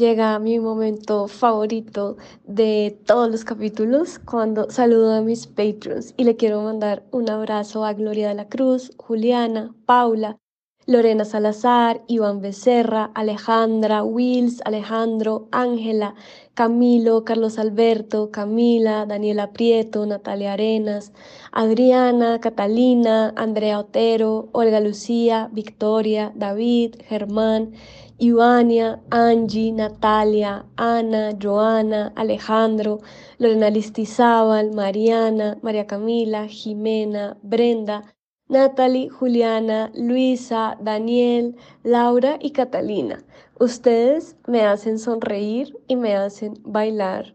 llega mi momento favorito de todos los capítulos cuando saludo a mis patrons y le quiero mandar un abrazo a Gloria de la Cruz, Juliana, Paula, Lorena Salazar, Iván Becerra, Alejandra, Wills, Alejandro, Ángela, Camilo, Carlos Alberto, Camila, Daniela Prieto, Natalia Arenas, Adriana, Catalina, Andrea Otero, Olga Lucía, Victoria, David, Germán, Ivania, Angie, Natalia, Ana, Joana, Alejandro, Lorena Listizábal, Mariana, María Camila, Jimena, Brenda, Natalie, Juliana, Luisa, Daniel, Laura y Catalina. Ustedes me hacen sonreír y me hacen bailar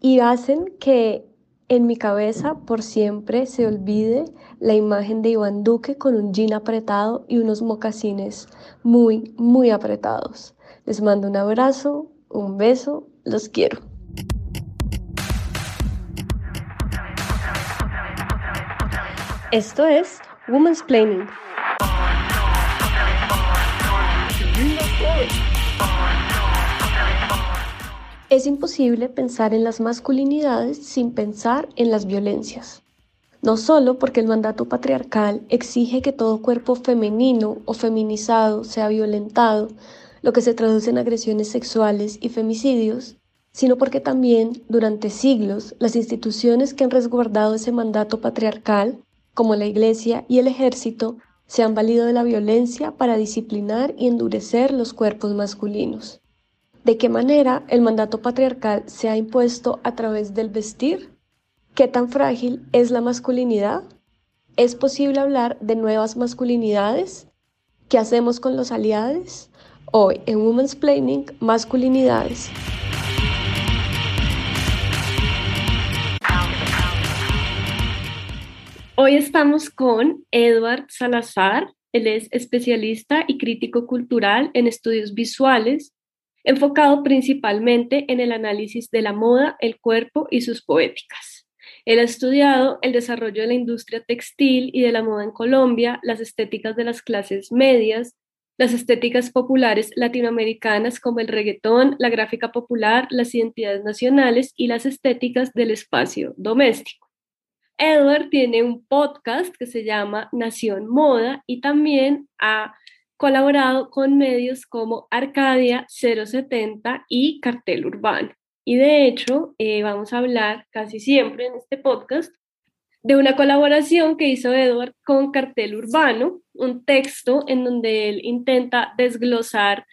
y hacen que en mi cabeza por siempre se olvide la imagen de Iván Duque con un jean apretado y unos mocasines muy, muy apretados. Les mando un abrazo, un beso, los quiero. Esto es Woman's Planning. Es imposible pensar en las masculinidades sin pensar en las violencias. No solo porque el mandato patriarcal exige que todo cuerpo femenino o feminizado sea violentado, lo que se traduce en agresiones sexuales y femicidios, sino porque también durante siglos las instituciones que han resguardado ese mandato patriarcal como la Iglesia y el ejército, se han valido de la violencia para disciplinar y endurecer los cuerpos masculinos. ¿De qué manera el mandato patriarcal se ha impuesto a través del vestir? ¿Qué tan frágil es la masculinidad? ¿Es posible hablar de nuevas masculinidades? ¿Qué hacemos con los aliados? Hoy en Women's Planning, masculinidades. Hoy estamos con Edward Salazar. Él es especialista y crítico cultural en estudios visuales, enfocado principalmente en el análisis de la moda, el cuerpo y sus poéticas. Él ha estudiado el desarrollo de la industria textil y de la moda en Colombia, las estéticas de las clases medias, las estéticas populares latinoamericanas como el reggaetón, la gráfica popular, las identidades nacionales y las estéticas del espacio doméstico. Edward tiene un podcast que se llama Nación Moda y también ha colaborado con medios como Arcadia 070 y Cartel Urbano. Y de hecho, eh, vamos a hablar casi siempre en este podcast de una colaboración que hizo Edward con Cartel Urbano, un texto en donde él intenta desglosar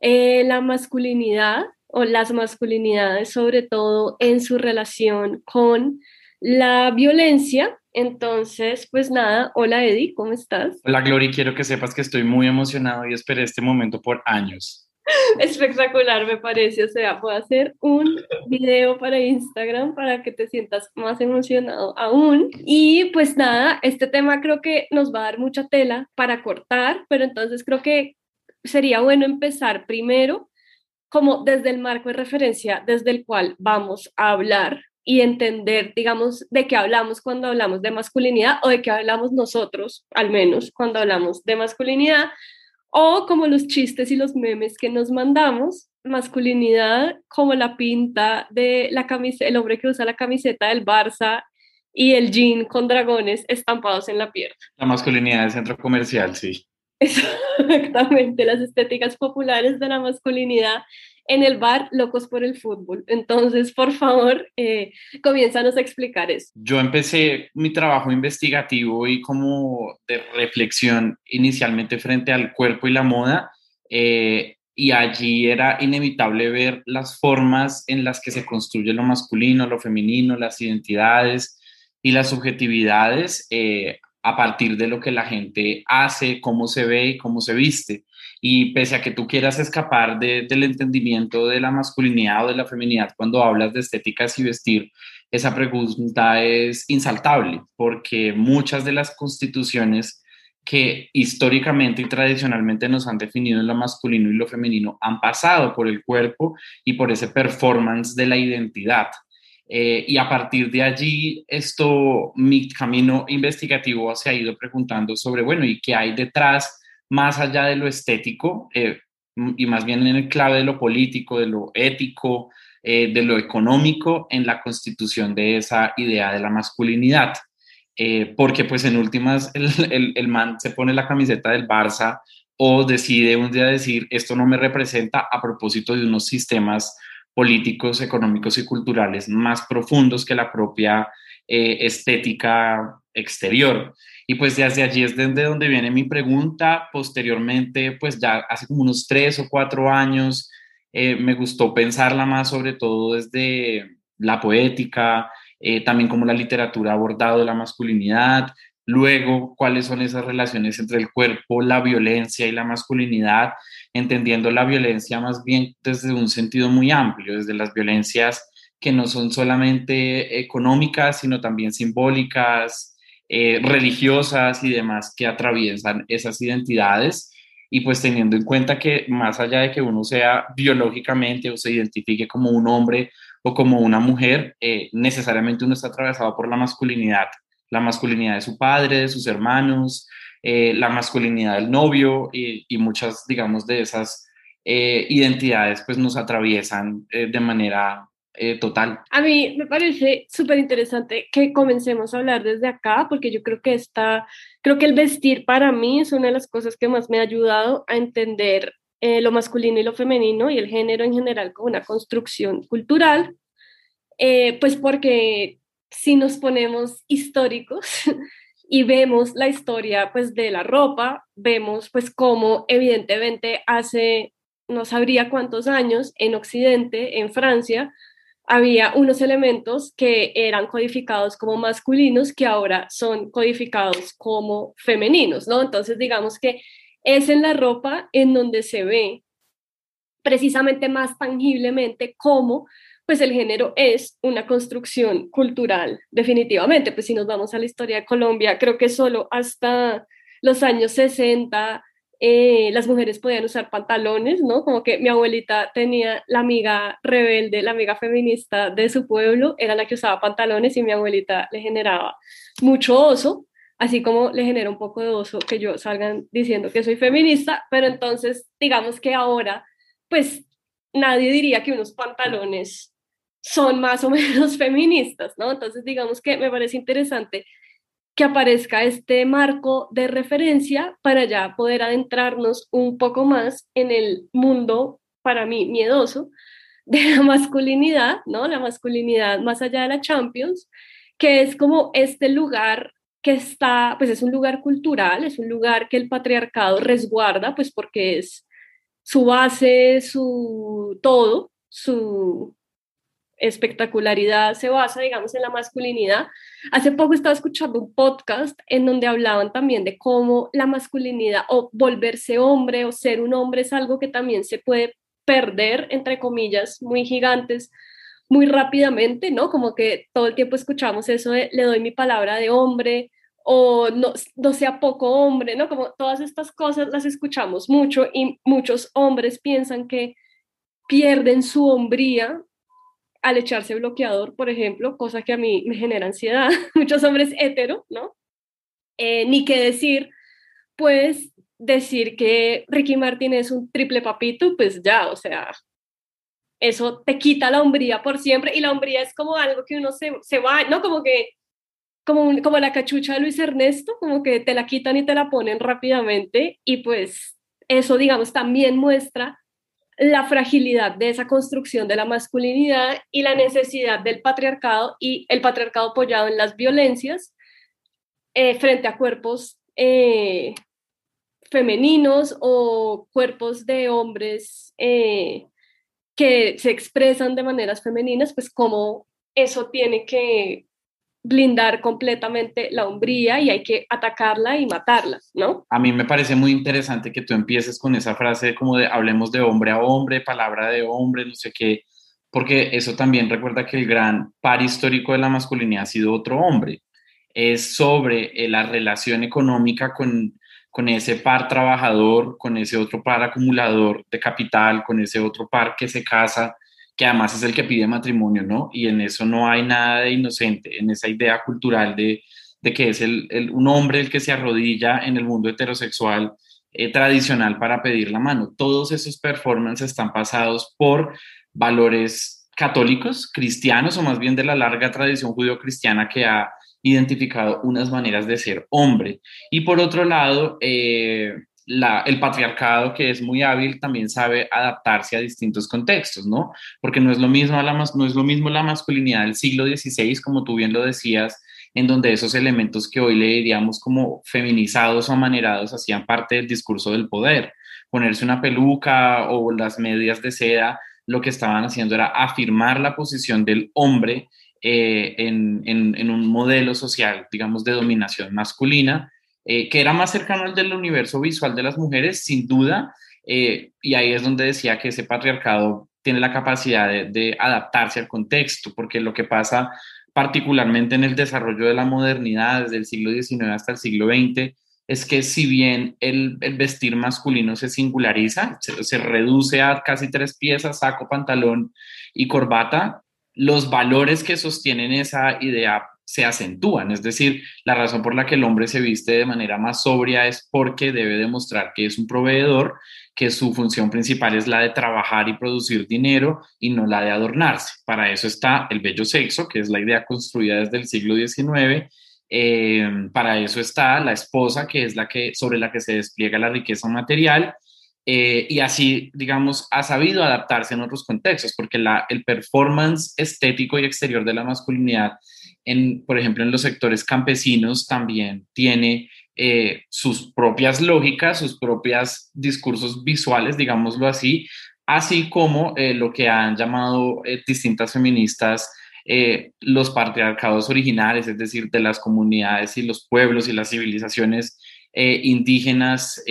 eh, la masculinidad o las masculinidades, sobre todo en su relación con la violencia. Entonces, pues nada, hola Eddie, ¿cómo estás? Hola Glory, quiero que sepas que estoy muy emocionado y esperé este momento por años. Espectacular, me parece. O sea, puedo hacer un video para Instagram para que te sientas más emocionado aún. Y pues nada, este tema creo que nos va a dar mucha tela para cortar, pero entonces creo que sería bueno empezar primero como desde el marco de referencia desde el cual vamos a hablar y entender, digamos, de qué hablamos cuando hablamos de masculinidad o de qué hablamos nosotros, al menos cuando hablamos de masculinidad, o como los chistes y los memes que nos mandamos, masculinidad como la pinta de la camiseta, el hombre que usa la camiseta del Barça y el jean con dragones estampados en la pierna. La masculinidad del centro comercial, sí. Exactamente, las estéticas populares de la masculinidad en el bar Locos por el Fútbol. Entonces, por favor, eh, comiénzanos a explicar eso. Yo empecé mi trabajo investigativo y como de reflexión inicialmente frente al cuerpo y la moda. Eh, y allí era inevitable ver las formas en las que se construye lo masculino, lo femenino, las identidades y las subjetividades eh, a partir de lo que la gente hace, cómo se ve y cómo se viste. Y pese a que tú quieras escapar del entendimiento de la masculinidad o de la feminidad cuando hablas de estéticas y vestir, esa pregunta es insaltable, porque muchas de las constituciones que históricamente y tradicionalmente nos han definido en lo masculino y lo femenino han pasado por el cuerpo y por ese performance de la identidad. Eh, y a partir de allí, esto, mi camino investigativo se ha ido preguntando sobre, bueno, ¿y qué hay detrás más allá de lo estético, eh, y más bien en el clave de lo político, de lo ético, eh, de lo económico en la constitución de esa idea de la masculinidad. Eh, porque pues en últimas el, el, man se pone la camiseta del Barça o decide un día decir esto no me representa a propósito de unos sistemas políticos, económicos y culturales más profundos que la propia estética exterior. Y pues desde allí es desde donde viene mi pregunta. Posteriormente, pues ya hace como unos tres o cuatro años, eh, me gustó pensarla más sobre todo desde la poética, eh, también como la literatura ha abordado la masculinidad, luego cuáles son esas relaciones entre el cuerpo, la violencia y la masculinidad, entendiendo la violencia más bien desde un sentido muy amplio, desde las violencias que no son solamente económicas, sino también simbólicas, eh, religiosas y demás que atraviesan esas identidades. Y pues teniendo en cuenta que más allá de que uno sea biológicamente o se identifique como un hombre o como una mujer, eh, necesariamente uno está atravesado por la masculinidad, la masculinidad de su padre, de sus hermanos, eh, la masculinidad del novio y, y, muchas, digamos, de esas identidades pues nos atraviesan de manera eh, total. A mí me parece súper interesante que comencemos a hablar desde acá, porque yo creo que está, creo que el vestir para mí es una de las cosas que más me ha ayudado a entender eh, lo masculino y lo femenino y el género en general como una construcción cultural, eh, pues porque si nos ponemos históricos y vemos la historia pues de la ropa, vemos pues cómo evidentemente hace no sabría cuántos años en Occidente, en Francia, había unos elementos que eran codificados como masculinos que ahora son codificados como femeninos, ¿no? Entonces, digamos que es en la ropa en donde se ve precisamente más tangiblemente cómo pues el género es una construcción cultural, definitivamente. Pues si nos vamos a la historia de Colombia, creo que solo hasta los años 60 eh, las mujeres podían usar pantalones, ¿no? Como que mi abuelita tenía la amiga rebelde, la amiga feminista de su pueblo, era la que usaba pantalones y mi abuelita le generaba mucho oso, así como le genera un poco de oso que yo salgan diciendo que soy feminista, pero entonces digamos que ahora, pues nadie diría que unos pantalones son más o menos feministas, ¿no? Entonces digamos que me parece interesante que aparezca este marco de referencia para ya poder adentrarnos un poco más en el mundo, para mí, miedoso de la masculinidad, ¿no? La masculinidad más allá de la Champions, que es como este lugar que está, pues es un lugar cultural, es un lugar que el patriarcado resguarda, pues porque es su base, su todo, su espectacularidad se basa, digamos, en la masculinidad. Hace poco estaba escuchando un podcast en donde hablaban también de cómo la masculinidad o volverse hombre o ser un hombre es algo que también se puede perder, entre comillas, muy gigantes, muy rápidamente, ¿no? Como que todo el tiempo escuchamos eso de le doy mi palabra de hombre o no, no sea poco hombre, ¿no? Como todas estas cosas las escuchamos mucho y muchos hombres piensan que pierden su hombría al echarse bloqueador, por ejemplo, cosa que a mí me genera ansiedad, muchos hombres hetero, ¿no? Eh, ni qué decir, pues decir que Ricky Martin es un triple papito, pues ya, o sea, eso te quita la hombría por siempre y la hombría es como algo que uno se, se va, ¿no? Como que, como, como la cachucha de Luis Ernesto, como que te la quitan y te la ponen rápidamente y pues eso, digamos, también muestra la fragilidad de esa construcción de la masculinidad y la necesidad del patriarcado y el patriarcado apoyado en las violencias eh, frente a cuerpos eh, femeninos o cuerpos de hombres eh, que se expresan de maneras femeninas, pues como eso tiene que blindar completamente la hombría y hay que atacarla y matarla, ¿no? A mí me parece muy interesante que tú empieces con esa frase como de hablemos de hombre a hombre, palabra de hombre, no sé qué, porque eso también recuerda que el gran par histórico de la masculinidad ha sido otro hombre. Es sobre eh, la relación económica con, con ese par trabajador, con ese otro par acumulador de capital, con ese otro par que se casa que además es el que pide matrimonio, ¿no? Y en eso no hay nada de inocente, en esa idea cultural de, de que es el, un hombre el que se arrodilla en el mundo heterosexual eh, tradicional para pedir la mano. Todos esos performances están pasados por valores católicos, cristianos o más bien de la larga tradición judío-cristiana que ha identificado unas maneras de ser hombre. Y por otro lado, eh, el patriarcado, que es muy hábil, también sabe adaptarse a distintos contextos, ¿no? Porque no es lo mismo la, no es lo mismo la masculinidad del siglo XVI, como tú bien lo decías, en donde esos elementos que hoy le diríamos como feminizados o amanerados hacían parte del discurso del poder. Ponerse una peluca o las medias de seda, lo que estaban haciendo era afirmar la posición del hombre eh, en, en, un modelo social, digamos, de dominación masculina, eh, que era más cercano al del universo visual de las mujeres, sin duda, eh, y ahí es donde decía que ese patriarcado tiene la capacidad de, adaptarse al contexto, porque lo que pasa particularmente en el desarrollo de la modernidad desde el siglo XIX hasta el siglo XX, es que si bien el, vestir masculino se singulariza, se, reduce a casi tres piezas, saco, pantalón y corbata, los valores que sostienen esa idea se acentúan. Es decir, la razón por la que el hombre se viste de manera más sobria es porque debe demostrar que es un proveedor, que su función principal es la de trabajar y producir dinero y no la de adornarse. Para eso está el bello sexo, que es la idea construida desde el siglo XIX. Eh, para eso está la esposa, que es la que sobre la que se despliega la riqueza material. Eh, y así, digamos, ha sabido adaptarse en otros contextos, porque la, el performance estético y exterior de la masculinidad en, por ejemplo, en los sectores campesinos también tiene eh, sus propias lógicas, sus propios discursos visuales, digámoslo así, así como eh, lo que han llamado eh, distintas feministas los patriarcados originales, es decir, de las comunidades y los pueblos y las civilizaciones indígenas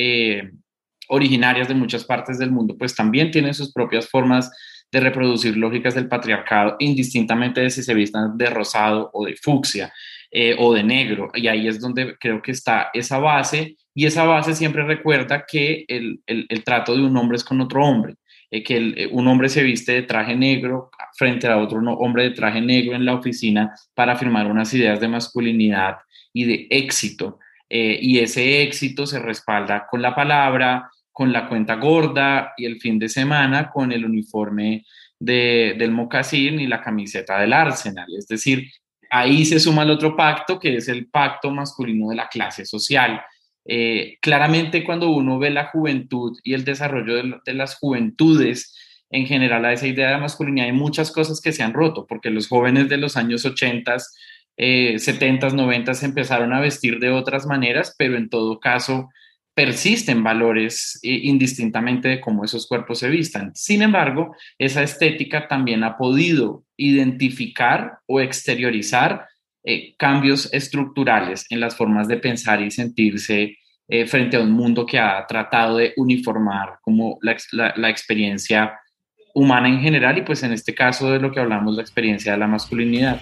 originarias de muchas partes del mundo, pues también tienen sus propias formas de reproducir lógicas del patriarcado, indistintamente de si se vistan de rosado o de fucsia eh, o de negro. Y ahí es donde creo que está esa base, y esa base siempre recuerda que el, trato de un hombre es con otro hombre. Eh, que eh, un hombre se viste de traje negro frente a otro hombre de traje negro en la oficina para afirmar unas ideas de masculinidad y de éxito. y ese éxito se respalda con la palabra, con la cuenta gorda y el fin de semana con el uniforme del mocasín y la camiseta del Arsenal. Es decir, ahí se suma el otro pacto, que es el pacto masculino de la clase social. Eh, claramente cuando uno ve la juventud y el desarrollo de, las juventudes en general a esa idea de masculinidad, hay muchas cosas que se han roto, porque los jóvenes de los años 80, eh, 70, 90 empezaron a vestir de otras maneras, pero en todo caso persisten valores eh, indistintamente de cómo esos cuerpos se vistan. Sin embargo, esa estética también ha podido identificar o exteriorizar eh, cambios estructurales en las formas de pensar y sentirse eh, frente a un mundo que ha tratado de uniformar como la experiencia humana en general y pues en este caso de lo que hablamos, la experiencia de la masculinidad.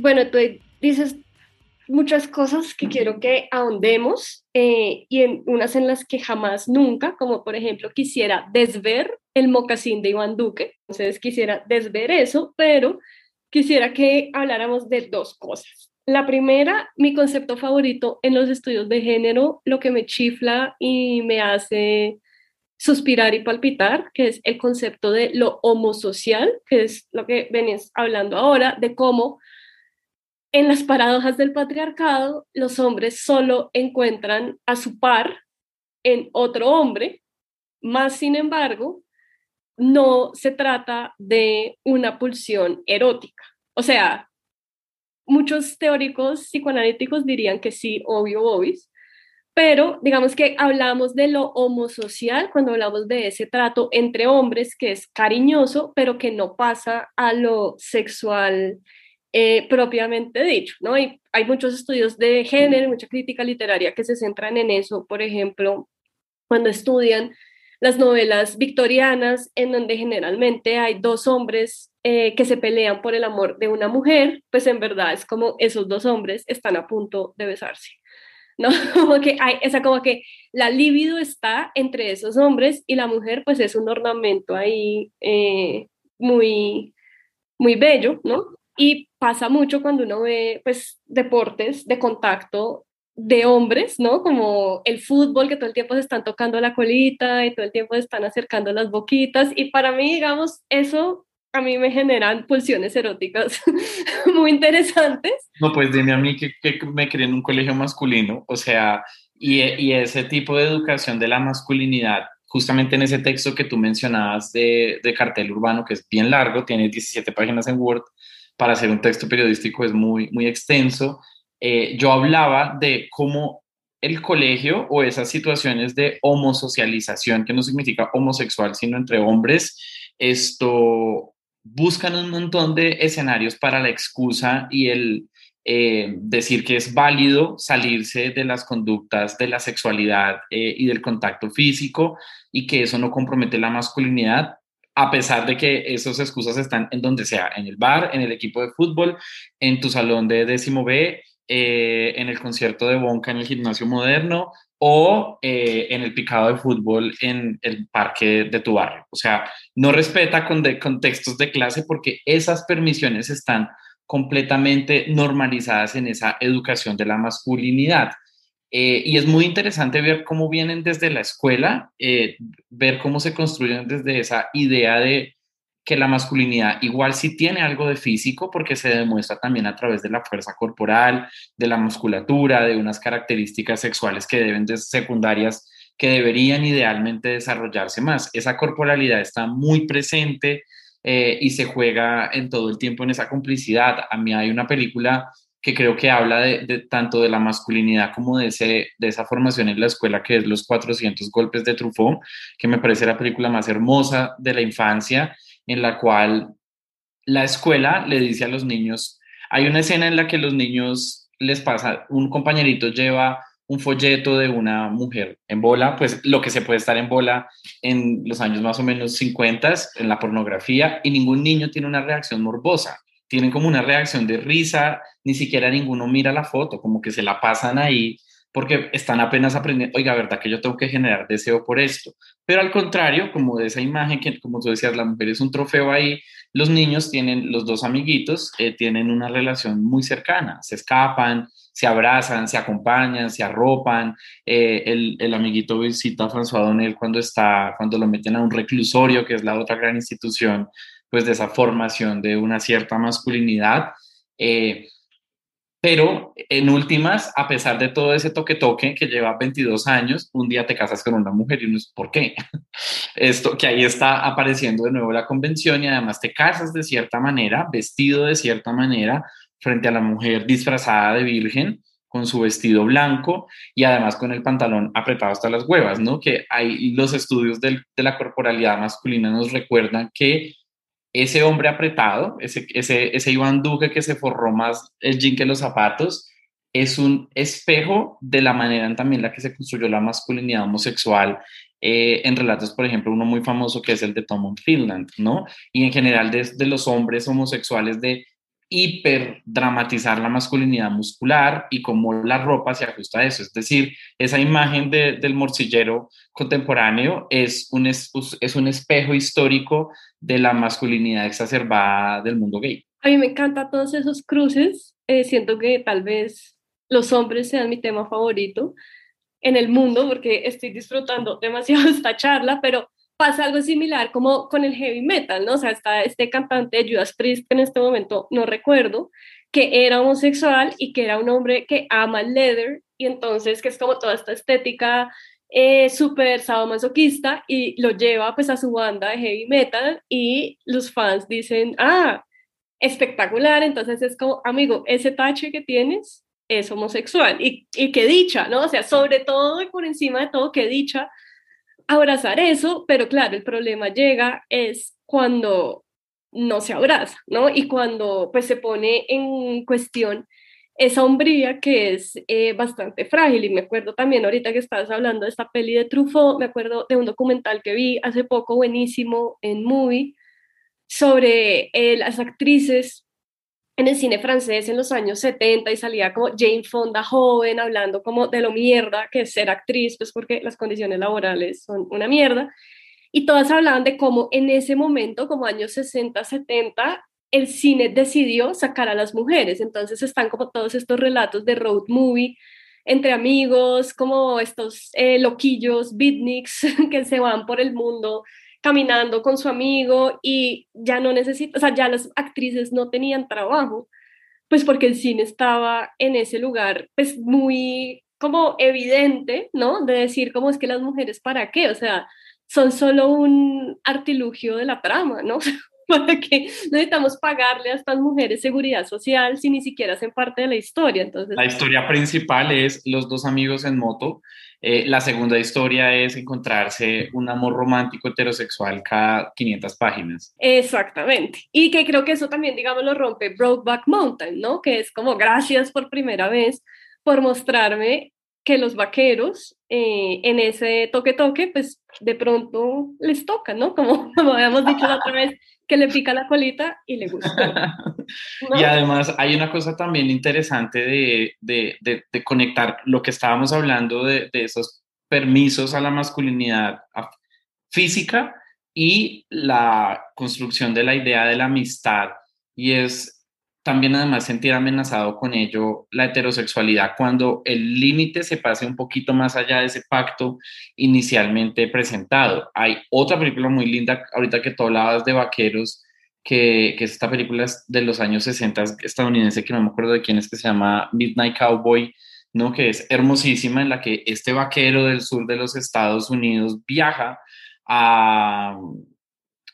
Bueno, tú dices muchas cosas que quiero que ahondemos eh, y en unas en las que jamás nunca, como por ejemplo quisiera desver el mocasín de Iván Duque, entonces quisiera desver eso, pero quisiera que habláramos de dos cosas. La primera, mi concepto favorito en los estudios de género, lo que me chifla y me hace suspirar y palpitar, que es el concepto de lo homosocial, que es lo que venís hablando ahora, de cómo en las paradojas del patriarcado, los hombres solo encuentran a su par en otro hombre, más sin embargo, no se trata de una pulsión erótica. O sea, muchos teóricos psicoanalíticos dirían que sí, obvio, obis, pero digamos que hablamos de lo homosocial cuando hablamos de ese trato entre hombres que es cariñoso, pero que no pasa a lo sexual eh, propiamente dicho, ¿no? Y hay muchos estudios de género, mucha crítica literaria que se centran en eso, por ejemplo, cuando estudian las novelas victorianas, en donde generalmente hay dos hombres eh, que se pelean por el amor de una mujer, pues en verdad es como esos dos hombres están a punto de besarse. ¿no? Como que hay, esa como que la libido está entre esos hombres y la mujer pues es un ornamento ahí eh, muy muy bello, ¿no? Y pasa mucho cuando uno ve, pues, deportes de contacto de hombres, ¿no? Como el fútbol, que todo el tiempo se están tocando la colita y todo el tiempo se están acercando las boquitas. Y para mí, digamos, eso a mí me generan pulsiones eróticas muy interesantes. No, pues dime a mí que, me crié en un colegio masculino, o sea, y, y, ese tipo de educación de la masculinidad, justamente en ese texto que tú mencionabas de, de cartel urbano, que es bien largo, tiene 17 páginas en Word, para hacer un texto periodístico es muy, muy extenso, eh, yo hablaba de cómo el colegio o esas situaciones de homosocialización, que no significa homosexual, sino entre hombres, esto buscan un montón de escenarios para la excusa y el eh, decir que es válido salirse de las conductas de la sexualidad eh, y del contacto físico y que eso no compromete la masculinidad, a pesar de que esas excusas están en donde sea, en el bar, en el equipo de fútbol, en tu salón de décimo B, eh, en el concierto de Bonca en el gimnasio moderno o eh, en el picado de fútbol en el parque de tu barrio. O sea, no respeta con de, contextos de clase porque esas permisiones están completamente normalizadas en esa educación de la masculinidad. Eh, y es muy interesante ver cómo vienen desde la escuela, ver cómo se construyen desde esa idea de que la masculinidad igual sí tiene algo de físico porque se demuestra también a través de la fuerza corporal, de la musculatura, de unas características sexuales que deben de secundarias que deberían idealmente desarrollarse más. Esa corporalidad está muy presente eh, y se juega en todo el tiempo en esa complicidad. A mí hay una película que creo que habla de, tanto de la masculinidad como de, ese, de esa formación en la escuela, que es Los 400 Golpes de Truffaut, que me parece la película más hermosa de la infancia en la cual la escuela le dice a los niños, hay una escena en la que los niños les pasa, un compañerito lleva un folleto de una mujer en bola, pues lo que se puede estar en bola en los años más o menos 50 en la pornografía y ningún niño tiene una reacción morbosa, tienen como una reacción de risa, ni siquiera ninguno mira la foto, como que se la pasan ahí porque están apenas aprendiendo, oiga, ¿verdad que yo tengo que generar deseo por esto? Pero al contrario, como de esa imagen que, como tú decías, la mujer es un trofeo ahí, los niños tienen, los dos amiguitos, eh, tienen una relación muy cercana, se escapan, se abrazan, se acompañan, se arropan. Eh, el, el, amiguito visita a François Donnel cuando, está, cuando lo meten a un reclusorio, que es la otra gran institución, pues de esa formación de una cierta masculinidad. Eh, pero en últimas, a pesar de todo ese toque-toque que lleva 22 años, un día te casas con una mujer y uno es, ¿por qué? Esto que ahí está apareciendo de nuevo la convención y además te casas de cierta manera, vestido de cierta manera, frente a la mujer disfrazada de virgen, con su vestido blanco y además con el pantalón apretado hasta las huevas, ¿no? Que hay los estudios de la corporalidad masculina nos recuerdan que ese hombre apretado, ese, ese, ese Iván Duque que se forró más el jean que los zapatos, es un espejo de la manera en también la que se construyó la masculinidad homosexual eh, en relatos, por ejemplo, uno muy famoso que es el de Tom Finland, ¿no? Y en general de, de los hombres homosexuales de hiperdramatizar la masculinidad muscular y cómo la ropa se ajusta a eso. Es decir, esa imagen del morcillero contemporáneo es un, es, un espejo histórico de la masculinidad exacerbada del mundo gay. A mí me encantan todos esos cruces. Eh, siento que tal vez los hombres sean mi tema favorito en el mundo porque estoy disfrutando demasiado esta charla, pero pasa algo similar como con el heavy metal, ¿no? O sea, está este cantante de Judas Priest, que en este momento no recuerdo, que era homosexual y que era un hombre que ama el leather, y entonces que es como toda esta estética eh, súper sadomasoquista, y lo lleva pues a su banda de heavy metal, y los fans dicen, ah, espectacular, entonces es como, amigo, ese tache que tienes es homosexual, y, y que dicha, ¿no? O sea, sobre todo y por encima de todo, que dicha abrazar eso, pero claro, el problema llega es cuando no se abraza, ¿no? Y cuando pues se pone en cuestión esa hombría que es eh, bastante frágil. Y me acuerdo también ahorita que estabas hablando de esta peli de Truffaut, me acuerdo de un documental que vi hace poco buenísimo en Movie sobre eh, las actrices en el cine francés en los años 70 y salía como Jane Fonda joven hablando como de lo mierda que es ser actriz, pues porque las condiciones laborales son una mierda. Y todas hablaban de cómo en ese momento, como años 60, 70, el cine decidió sacar a las mujeres. Entonces están como todos estos relatos de road movie entre amigos, como estos eh, loquillos, beatniks que se van por el mundo caminando con su amigo y ya no necesita, o sea, ya las actrices no tenían trabajo, pues porque el cine estaba en ese lugar, pues muy como evidente, ¿no? De decir cómo es que las mujeres para qué, o sea, son solo un artilugio de la trama, ¿no? para que necesitamos pagarle a estas mujeres seguridad social si ni siquiera hacen parte de la historia. Entonces, la historia principal es los dos amigos en moto. Eh, la segunda historia es encontrarse un amor romántico heterosexual cada 500 páginas. Exactamente. Y que creo que eso también, digamos, lo rompe Brokeback Mountain, ¿no? Que es como gracias por primera vez por mostrarme que los vaqueros eh, en ese toque-toque, pues de pronto les toca, ¿no? Como, como habíamos dicho la otra vez, que le pica la colita y le gusta. Y además hay una cosa también interesante de, de, de, conectar lo que estábamos hablando de, esos permisos a la masculinidad física y la construcción de la idea de la amistad. Y es también además sentir amenazado con ello la heterosexualidad cuando el límite se pase un poquito más allá de ese pacto inicialmente presentado. Hay otra película muy linda, ahorita que tú hablabas de vaqueros, que, que, es esta película de los años 60 estadounidense, que no me acuerdo de quién es, que se llama Midnight Cowboy, ¿no? que es hermosísima, en la que este vaquero del sur de los Estados Unidos viaja a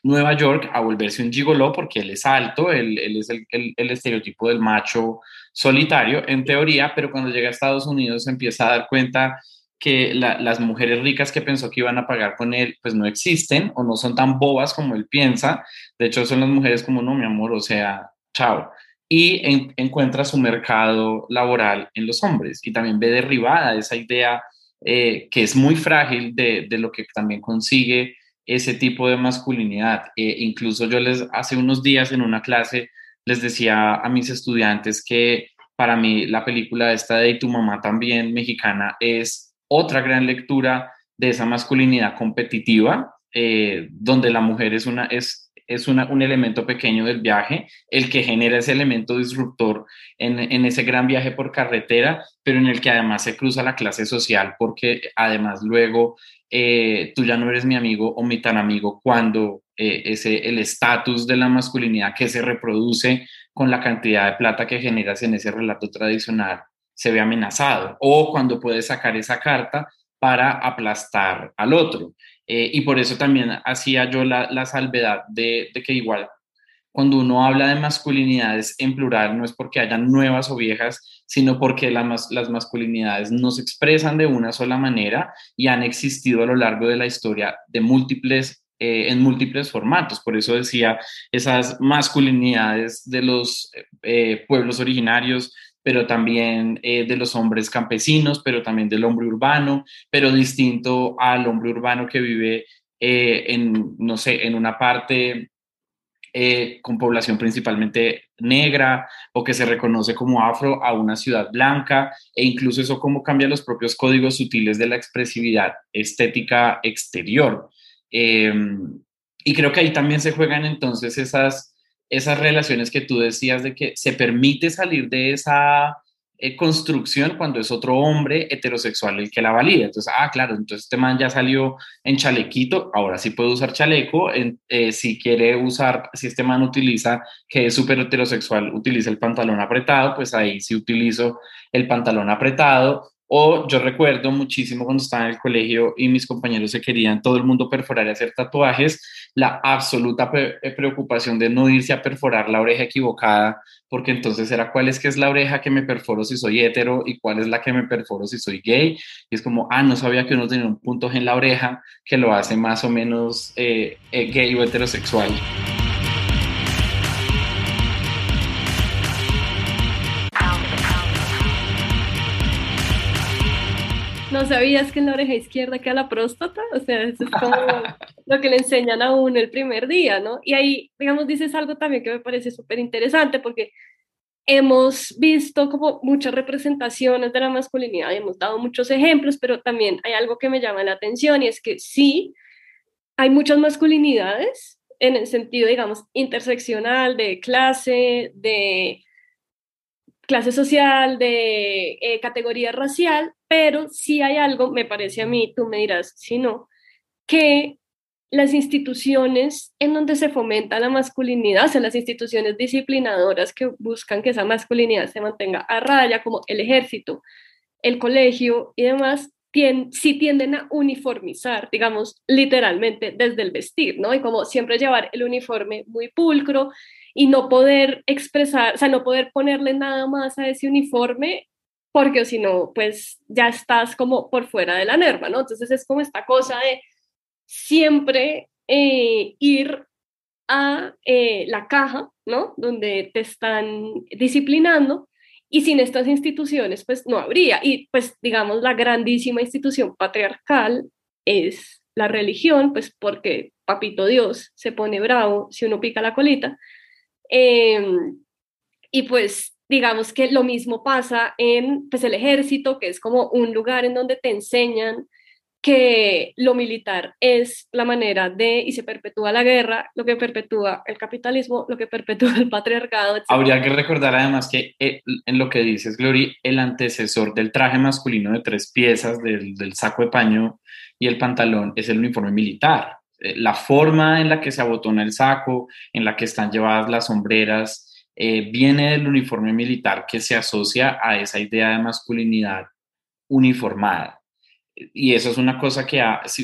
Nueva York a volverse un gigoló porque él es alto, él, es el, estereotipo del macho solitario en teoría, pero cuando llega a Estados Unidos empieza a dar cuenta que las mujeres ricas que pensó que iban a pagar con él, pues no existen o no son tan bobas como él piensa. De hecho, son las mujeres como, no, mi amor, o sea, chao. Y encuentra su mercado laboral en los hombres y también ve derribada esa idea eh, que es muy frágil de lo que también consigue ese tipo de masculinidad. Eh, incluso yo les hace unos días en una clase les decía a mis estudiantes que para mí la película esta de Tu mamá también mexicana es otra gran lectura de esa masculinidad competitiva, eh, donde la mujer es, una, es, es una, un elemento pequeño del viaje, el que genera ese elemento disruptor en, en, ese gran viaje por carretera, pero en el que además se cruza la clase social, porque además luego eh, tú ya no eres mi amigo o mi tan amigo cuando eh, ese, el estatus de la masculinidad que se reproduce con la cantidad de plata que generas en ese relato tradicional se ve amenazado o cuando puedes sacar esa carta para aplastar al otro. Eh, y por eso también hacía yo la, salvedad de, de, que igual cuando uno habla de masculinidades en plural no es porque hayan nuevas o viejas, sino porque las masculinidades no se expresan de una sola manera y han existido a lo largo de la historia de múltiples eh, en múltiples formatos. Por eso decía esas masculinidades de los eh, pueblos originarios, pero también eh, de los hombres campesinos, pero también del hombre urbano, pero distinto al hombre urbano que vive en, no sé, en una parte eh, con población principalmente negra o que se reconoce como afro a una ciudad blanca e incluso eso cómo cambia los propios códigos sutiles de la expresividad estética exterior. Em, y creo que ahí también se juegan entonces esas, esas relaciones que tú decías de que se permite salir de esa eh, construcción cuando es otro hombre heterosexual el que la valida. Entonces, ah, claro, entonces este man ya salió en chalequito, ahora sí puede usar chaleco. Eh, si quiere usar, si este man utiliza, que es súper heterosexual, utiliza el pantalón apretado, pues ahí sí utilizo el pantalón apretado. O yo recuerdo muchísimo cuando estaba en el colegio y mis compañeros se querían todo el mundo perforar y hacer tatuajes, la absoluta eh, preocupación de no irse a perforar la oreja equivocada, porque entonces era cuál es que es la oreja que me perforo si soy hetero y cuál es la que me perforo si soy gay. Y es como, ah, no sabía que uno tenía un punto en la oreja que lo hace más o menos eh, eh, gay o heterosexual. ¿No sabías que en la oreja izquierda queda la próstata? O sea, eso es como lo que le enseñan a uno el primer día, ¿no? Y ahí, digamos, dices algo también que me parece súper interesante porque hemos visto como muchas representaciones de la masculinidad y hemos dado muchos ejemplos, pero también hay algo que me llama la atención y es que sí, hay muchas masculinidades en el sentido, digamos, interseccional, de clase, de clase social, de eh, categoría racial, pero si hay algo, me parece a mí, tú me dirás si no, que las instituciones en donde se fomenta la masculinidad, o sea, las instituciones disciplinadoras que buscan que esa masculinidad se mantenga a raya, como el ejército, el colegio y demás, sí tienden a uniformizar, digamos, literalmente desde el vestir, ¿no? Y como siempre llevar el uniforme muy pulcro y no poder expresar, o sea, no poder ponerle nada más a ese uniforme, porque si no, pues ya estás como por fuera de la norma, ¿no? Entonces es como esta cosa de siempre eh, ir a eh, la caja, ¿no? Donde te están disciplinando y sin estas instituciones, pues no habría. Y pues digamos, la grandísima institución patriarcal es la religión, pues porque papito Dios se pone bravo si uno pica la colita. Em, y pues digamos que lo mismo pasa en pues, el ejército, que es como un lugar en donde te enseñan que lo militar es la manera de, y se perpetúa la guerra, lo que perpetúa el capitalismo, lo que perpetúa el patriarcado. Habría que recordar además que eh, en lo que dices, Glory, el antecesor del traje masculino de tres piezas, del, del saco de paño y el pantalón, es el uniforme militar. Eh, la forma en la que se abotona el saco, en la que están llevadas las sombreras, eh, viene del uniforme militar que se asocia a esa idea de masculinidad uniformada y eso es una cosa que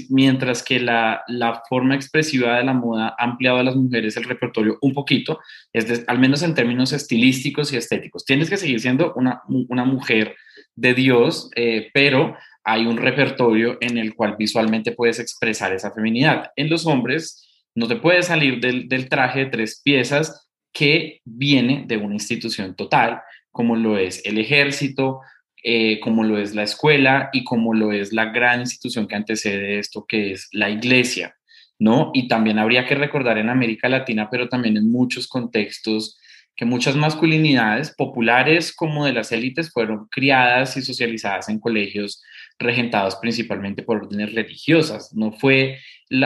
mientras que la, la, forma expresiva de la moda ha ampliado a las mujeres el repertorio un poquito, es al menos en términos estilísticos y estéticos. Tienes que seguir siendo una, una mujer de Dios, eh, pero hay un repertorio en el cual visualmente puedes expresar esa feminidad. En los hombres no te puedes salir del, del traje de tres piezas que viene de una institución total, como lo es el ejército, eh, como lo es la escuela y como lo es la gran institución que antecede esto, que es la iglesia, ¿no? Y también habría que recordar en América Latina, pero también en muchos contextos, que muchas masculinidades populares como de las élites fueron criadas y socializadas en colegios regentados principalmente por órdenes religiosas. No fue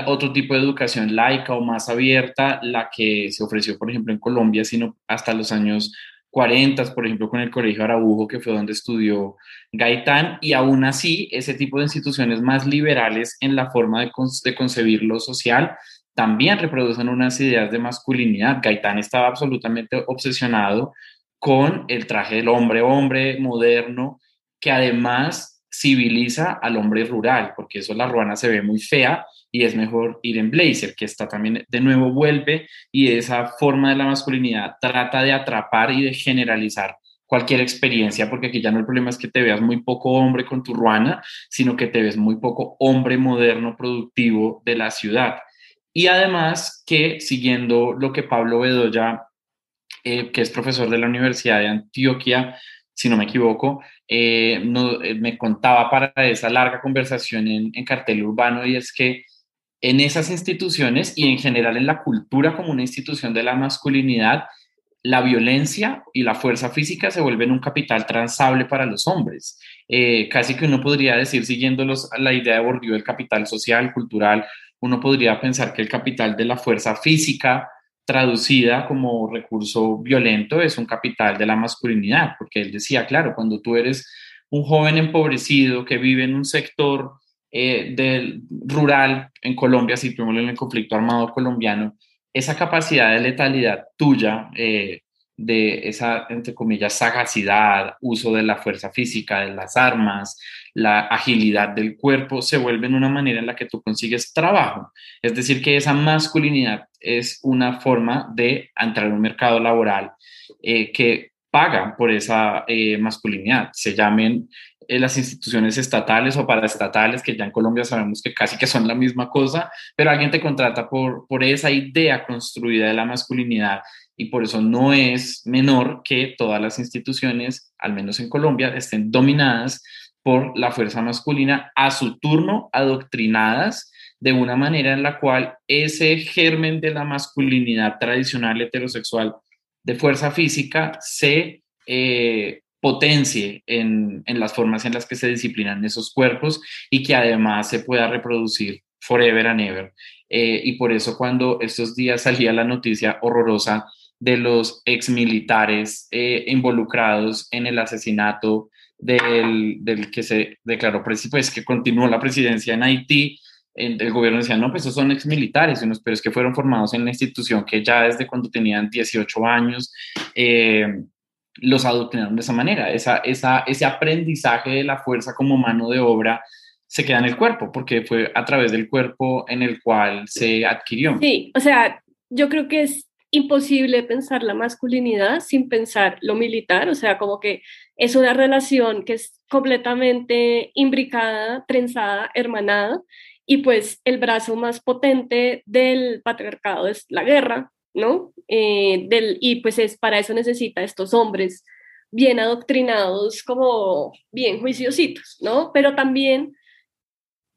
otro tipo de educación laica o más abierta la que se ofreció, por ejemplo, en Colombia, sino hasta los años 40, por ejemplo, con el Colegio Araujo, que fue donde estudió Gaitán, y aún así, ese tipo de instituciones más liberales en la forma de, de concebir lo social también reproducen unas ideas de masculinidad. Gaitán estaba absolutamente obsesionado con el traje del hombre, hombre moderno, que además civiliza al hombre rural, porque eso la ruana se ve muy fea y es mejor ir en blazer, que está también de nuevo vuelve y esa forma de la masculinidad trata de atrapar y de generalizar cualquier experiencia, porque aquí ya no el problema es que te veas muy poco hombre con tu ruana, sino que te ves muy poco hombre moderno productivo de la ciudad. Y además que siguiendo lo que Pablo Bedoya, eh, que es profesor de la Universidad de Antioquia, si no me equivoco, eh, no, eh, me contaba para esa larga conversación en, en cartel urbano y es que en esas instituciones y en general en la cultura como una institución de la masculinidad, la violencia y la fuerza física se vuelven un capital transable para los hombres. Eh, casi que uno podría decir, siguiendo la idea de Bourdieu del capital social, cultural, uno podría pensar que el capital de la fuerza física traducida como recurso violento es un capital de la masculinidad, porque él decía, claro, cuando tú eres un joven empobrecido que vive en un sector eh, del rural en Colombia, si en el conflicto armado colombiano, esa capacidad de letalidad tuya, eh, de esa, entre comillas, sagacidad, uso de la fuerza física, de las armas, la agilidad del cuerpo, se vuelve en una manera en la que tú consigues trabajo. Es decir, que esa masculinidad es una forma de entrar en un mercado laboral eh, que paga por esa masculinidad, se llamen en las instituciones estatales o paraestatales, que ya en Colombia sabemos que casi que son la misma cosa, pero alguien te contrata por, por esa idea construida de la masculinidad y por eso no es menor que todas las instituciones, al menos en Colombia, estén dominadas por la fuerza masculina, a su turno adoctrinadas de una manera en la cual ese germen de la masculinidad tradicional heterosexual de fuerza física se eh, potencie en, las formas en las que se disciplinan esos cuerpos y que además se pueda reproducir forever and ever. Eh, y por eso cuando estos días salía la noticia horrorosa de los exmilitares eh, involucrados en el asesinato del, del, que se declaró, pues que continuó la presidencia en Haití, el gobierno decía, no, pues esos son exmilitares, pero es que fueron formados en la institución que ya desde cuando tenían 18 años eh, los adoctrinaron de esa manera. Esa, esa, ese aprendizaje de la fuerza como mano de obra se queda en el cuerpo, porque fue a través del cuerpo en el cual se adquirió. Sí, o sea, yo creo que es imposible pensar la masculinidad sin pensar lo militar, o sea, como que es una relación que es completamente imbricada, trenzada, hermanada, y pues el brazo más potente del patriarcado es la guerra, ¿no? Eh, del, y pues es para eso necesita estos hombres bien adoctrinados, como bien juiciositos, ¿no? Pero también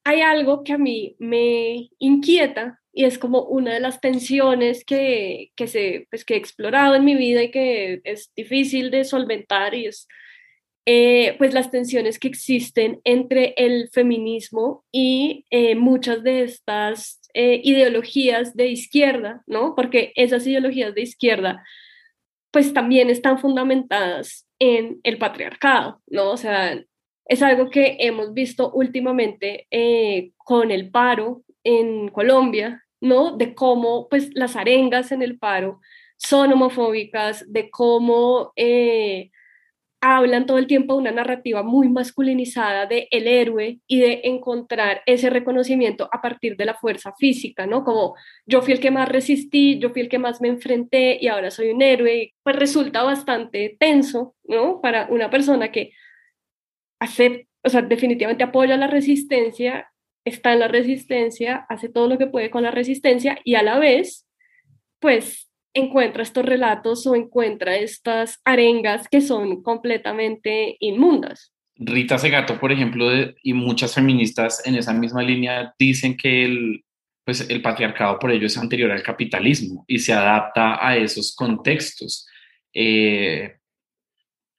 hay algo que a mí me inquieta y es como una de las tensiones que, que, se, pues, que he explorado en mi vida y que es difícil de solventar y es eh, pues las tensiones que existen entre el feminismo y eh, muchas de estas eh, ideologías de izquierda, ¿no? Porque esas ideologías de izquierda pues también están fundamentadas en el patriarcado, ¿no? O sea, es algo que hemos visto últimamente con el paro en Colombia, ¿no? De cómo pues las arengas en el paro son homofóbicas, de cómo hablan todo el tiempo de una narrativa muy masculinizada de el héroe y de encontrar ese reconocimiento a partir de la fuerza física, ¿no? Como yo fui el que más resistí, yo fui el que más me enfrenté y ahora soy un héroe, pues resulta bastante tenso, ¿no? Para una persona que hace, o sea, definitivamente apoya la resistencia, está en la resistencia, hace todo lo que puede con la resistencia y a la vez, pues encuentra estos relatos o encuentra estas arengas que son completamente inmundas. Rita Segato, por ejemplo, y muchas feministas en esa misma línea dicen que el, pues el patriarcado por ello es anterior al capitalismo y se adapta a esos contextos. Eh,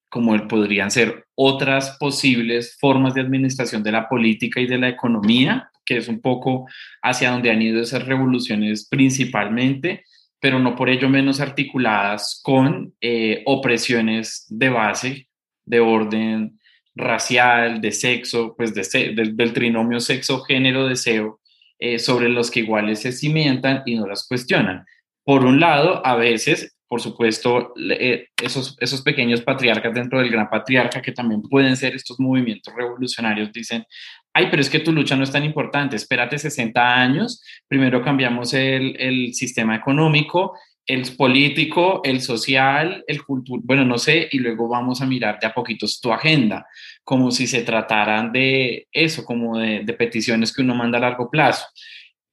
como podrían ser otras posibles formas de administración de la política y de la economía, que es un poco hacia donde han ido esas revoluciones principalmente, pero no por ello menos articuladas con eh, opresiones de base, de orden racial, de sexo, pues de, del, trinomio sexo, género, deseo, eh, sobre los que iguales se cimientan y no las cuestionan. Por un lado, a veces por supuesto, eh, esos, esos pequeños patriarcas dentro del gran patriarca, que también pueden ser estos movimientos revolucionarios, dicen, ay, pero es que tu lucha no es tan importante, espérate 60 años, primero cambiamos el, el sistema económico, el político, el social, el cultural, bueno, no sé, y luego vamos a mirar de a poquitos tu agenda, como si se trataran de eso, como de, peticiones que uno manda a largo plazo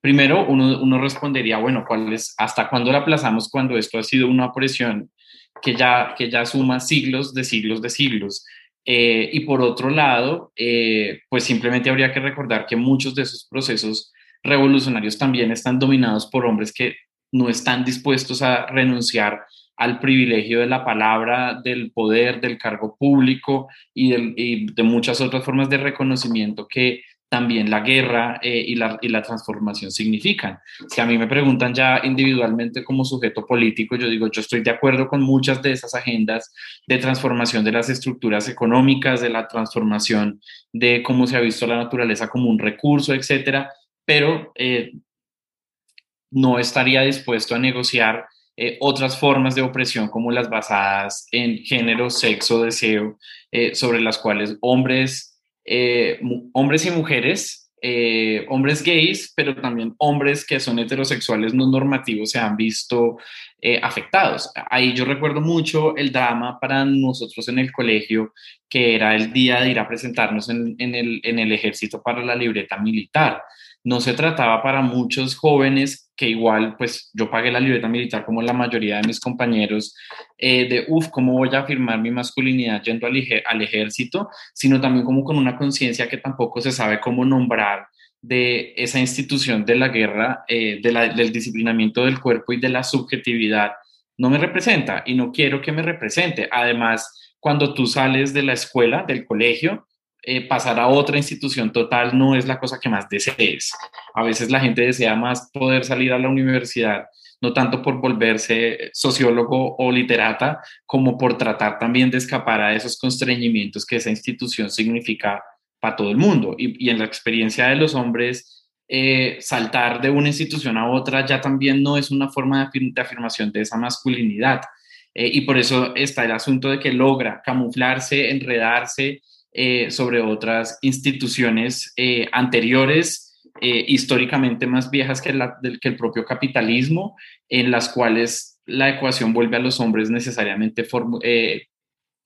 primero uno, respondería, bueno, ¿cuál es, ¿hasta cuándo la aplazamos cuando esto ha sido una opresión que ya, que ya suma siglos de siglos de siglos? Eh, y por otro lado, eh, pues simplemente habría que recordar que muchos de esos procesos revolucionarios también están dominados por hombres que no están dispuestos a renunciar al privilegio de la palabra, del poder, del cargo público y, y de muchas otras formas de reconocimiento que también la guerra eh, y, la, y, la, transformación significan. Si a mí me preguntan ya individualmente como sujeto político, yo digo, yo estoy de acuerdo con muchas de esas agendas de transformación de las estructuras económicas, de la transformación de cómo se ha visto la naturaleza como un recurso, etcétera, pero eh, no estaría dispuesto a negociar eh, otras formas de opresión como las basadas en género, sexo, deseo, sobre las cuales hombres eh, hombres y mujeres, eh, hombres gays, pero también hombres que son heterosexuales no normativos se han visto eh, afectados. Ahí yo recuerdo mucho el drama para nosotros en el colegio, que era el día de ir a presentarnos en, el, en el ejército para la libreta militar. No se trataba para muchos jóvenes que igual, pues yo pagué la libreta militar como la mayoría de mis compañeros, eh, de, uff, ¿cómo voy a afirmar mi masculinidad yendo al, ejército? Sino también como con una conciencia que tampoco se sabe cómo nombrar de esa institución de la guerra, eh, del disciplinamiento del cuerpo y de la subjetividad, no me representa y no quiero que me represente. Además, cuando tú sales de la escuela, del colegio, eh, pasar a otra institución total no es la cosa que más desees. A veces la gente desea más poder salir a la universidad, no tanto por volverse sociólogo o literata, como por tratar también de escapar a esos constreñimientos que esa institución significa para todo el mundo. Y, en la experiencia de los hombres, eh, saltar de una institución a otra ya también no es una forma de, afirmación de esa masculinidad. Eh, y por eso está el asunto de que logra camuflarse, enredarse eh, sobre otras instituciones anteriores, históricamente más viejas que, la, que el propio capitalismo, en las cuales la ecuación vuelve a los hombres necesariamente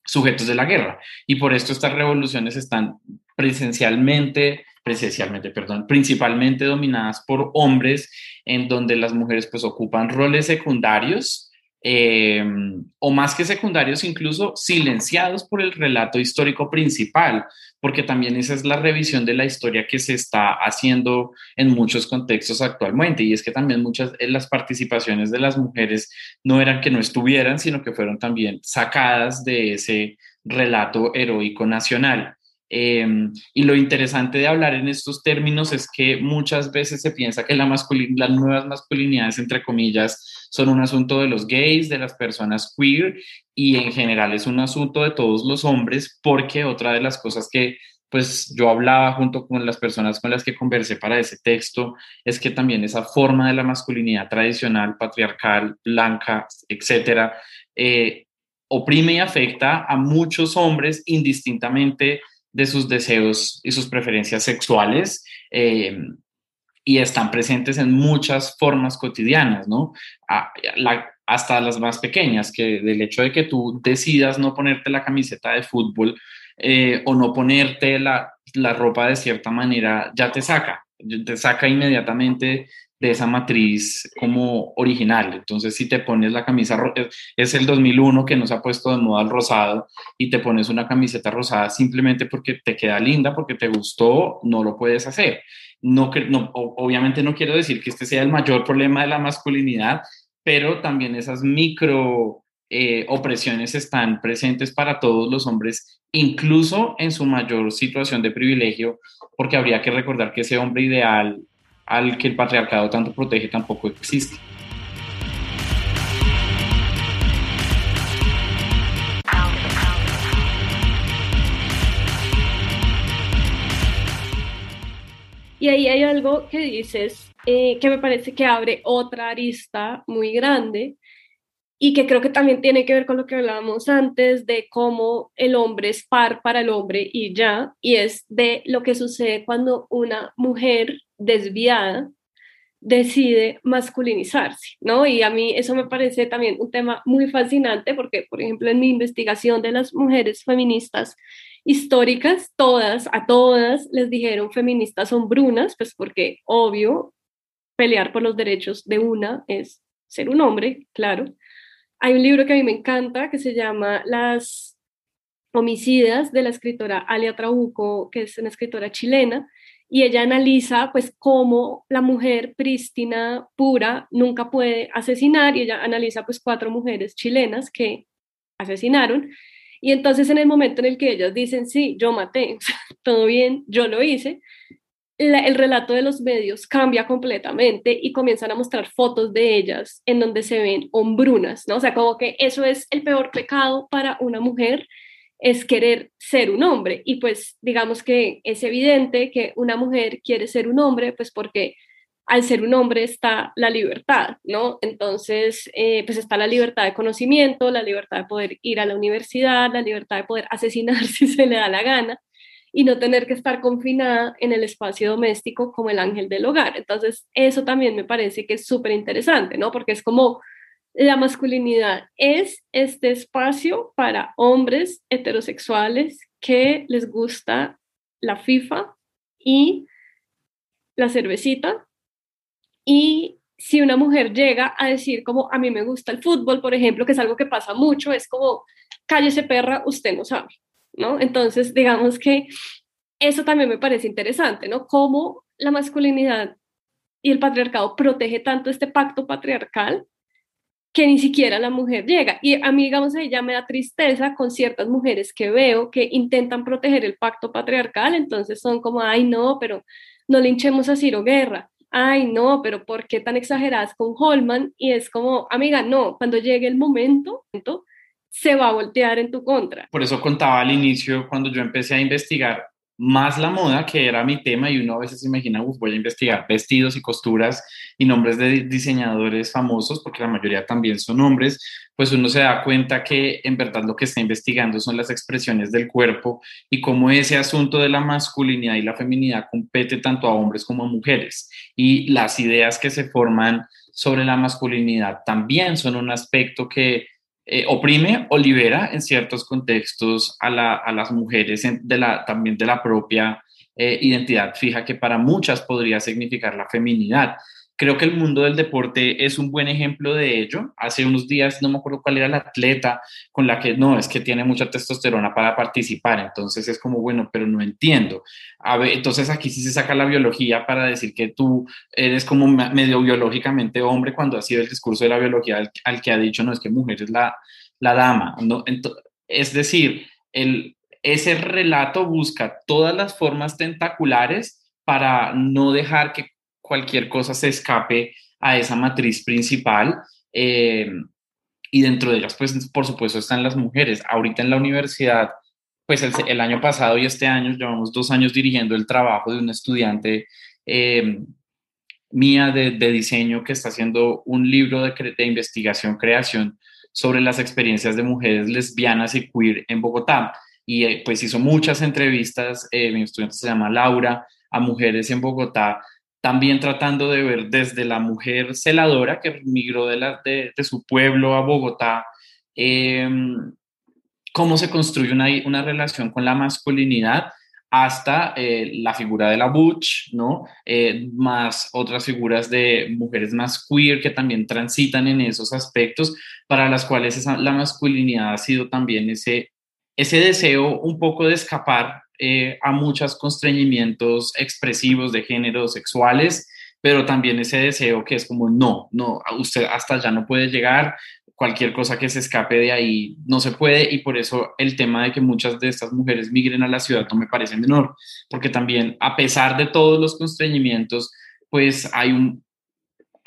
sujetos de la guerra. Y por esto estas revoluciones están presencialmente, presencialmente, perdón, principalmente dominadas por hombres, en donde las mujeres pues ocupan roles secundarios eh, o más que secundarios, incluso silenciados por el relato histórico principal, porque también esa es la revisión de la historia que se está haciendo en muchos contextos actualmente, y es que también muchas de las participaciones de las mujeres no eran que no estuvieran, sino que fueron también sacadas de ese relato heroico nacional. Em, y lo interesante de hablar en estos términos es que muchas veces se piensa que la las nuevas masculinidades, entre comillas, son un asunto de los gays, de las personas queer, y en general es un asunto de todos los hombres, porque otra de las cosas que pues yo hablaba junto con las personas con las que conversé para ese texto, es que también esa forma de la masculinidad tradicional, patriarcal, blanca, etcétera, eh, oprime y afecta a muchos hombres indistintamente de sus deseos y sus preferencias sexuales eh, y están presentes en muchas formas cotidianas, ¿no? hasta las más pequeñas, que del hecho de que tú decidas no ponerte la camiseta de fútbol eh, o no ponerte la, la ropa de cierta manera, ya te saca, te saca inmediatamente de esa matriz como original. Entonces, si te pones la camisa, es el 2001 que nos ha puesto de moda el rosado y te pones una camiseta rosada simplemente porque te queda linda, porque te gustó, no lo puedes hacer. No, no, obviamente no quiero decir que este sea el mayor problema de la masculinidad, pero también esas micro eh, están presentes para todos los hombres, incluso en su mayor situación de privilegio, porque habría que recordar que ese hombre ideal al que el patriarcado tanto protege tampoco existe. Y ahí hay algo que dices eh, que me parece que abre otra arista muy grande y que creo que también tiene que ver con lo que hablábamos antes de cómo el hombre es par para el hombre y ya, y es de lo que sucede cuando una mujer desviada decide masculinizarse, ¿no? Y a mí eso me parece también un tema muy fascinante porque, por ejemplo, en mi investigación de las mujeres feministas históricas, todas, a todas les dijeron feministas hombrunas, pues porque obvio, pelear por los derechos de una es ser un hombre, claro. Hay un libro que a mí me encanta que se llama Las homicidas de la escritora Alia Trabuco, que es una escritora chilena, y ella analiza pues cómo la mujer prístina, pura, nunca puede asesinar y ella analiza pues cuatro mujeres chilenas que asesinaron y entonces en el momento en el que ellas dicen sí, yo maté, todo bien, yo lo hice, el relato de los medios cambia completamente y comienzan a mostrar fotos de ellas en donde se ven hombrunas, ¿no? O sea, como que eso es el peor pecado para una mujer es querer ser un hombre. Y pues digamos que es evidente que una mujer quiere ser un hombre, pues porque al ser un hombre está la libertad, ¿no? Entonces, eh, pues está la libertad de conocimiento, la libertad de poder ir a la universidad, la libertad de poder asesinar si se le da la gana y no tener que estar confinada en el espacio doméstico como el ángel del hogar. Entonces, eso también me parece que es súper interesante, ¿no? Porque es como la masculinidad es este espacio para hombres heterosexuales que les gusta la FIFA y la cervecita. Y si una mujer llega a decir como a mí me gusta el fútbol, por ejemplo, que es algo que pasa mucho, es como cállese perra, usted no sabe, ¿no? Entonces, digamos que eso también me parece interesante, ¿no? Cómo la masculinidad y el patriarcado protege tanto este pacto patriarcal que ni siquiera la mujer llega. Y a mí, digamos, ella me da tristeza con ciertas mujeres que veo que intentan proteger el pacto patriarcal, entonces son como, ay, no, pero no le hinchemos a Ciro Guerra. Ay, no, pero ¿por qué tan exageradas con Holman? Y es como, amiga, no, cuando llegue el momento, se va a voltear en tu contra. Por eso contaba al inicio, cuando yo empecé a investigar más la moda, que era mi tema, y uno a veces se imagina, voy a investigar vestidos y costuras y nombres de diseñadores famosos, porque la mayoría también son hombres, pues uno se da cuenta que en verdad lo que está investigando son las expresiones del cuerpo y cómo ese asunto de la masculinidad y la feminidad compete tanto a hombres como a mujeres. Y las ideas que se forman sobre la masculinidad también son un aspecto que eh, oprime o libera en ciertos contextos a, las mujeres de la, también de la propia eh, identidad fija que para muchas podría significar la feminidad. Creo que el mundo del deporte es un buen ejemplo de ello. Hace unos días no me acuerdo cuál era la atleta con la que no, es que tiene mucha testosterona para participar. Entonces es como, bueno, pero no entiendo. A ver, entonces aquí sí se saca la biología para decir que tú eres como medio biológicamente hombre cuando ha sido el discurso de la biología al, que ha dicho, no, es que mujer es la, la dama. No, es decir, el, ese relato busca todas las formas tentaculares para no dejar que cualquier cosa se escape a esa matriz principal. Eh, y dentro de ellas, pues, por supuesto, están las mujeres. Ahorita en la universidad, pues el, año pasado y este año, llevamos dos años dirigiendo el trabajo de un estudiante eh, mía de, diseño que está haciendo un libro de, de, investigación, creación sobre las experiencias de mujeres lesbianas y queer en Bogotá. Y eh, pues hizo muchas entrevistas, mi estudiante se llama Laura, a mujeres en Bogotá también tratando de ver desde la mujer celadora que migró de, su pueblo a Bogotá, em, cómo se construye una, una, relación con la masculinidad hasta eh, la figura de la butch, ¿no? Eh, más otras figuras de mujeres más queer que también transitan en esos aspectos, para las cuales esa, la masculinidad ha sido también ese, ese deseo un poco de escapar eh, a muchos constreñimientos expresivos de género sexuales, pero también ese deseo que es como, no, no, usted hasta ya no puede llegar, cualquier cosa que se escape de ahí no se puede y por eso el tema de que muchas de estas mujeres migren a la ciudad no me parece menor, porque también a pesar de todos los constreñimientos, pues hay, un,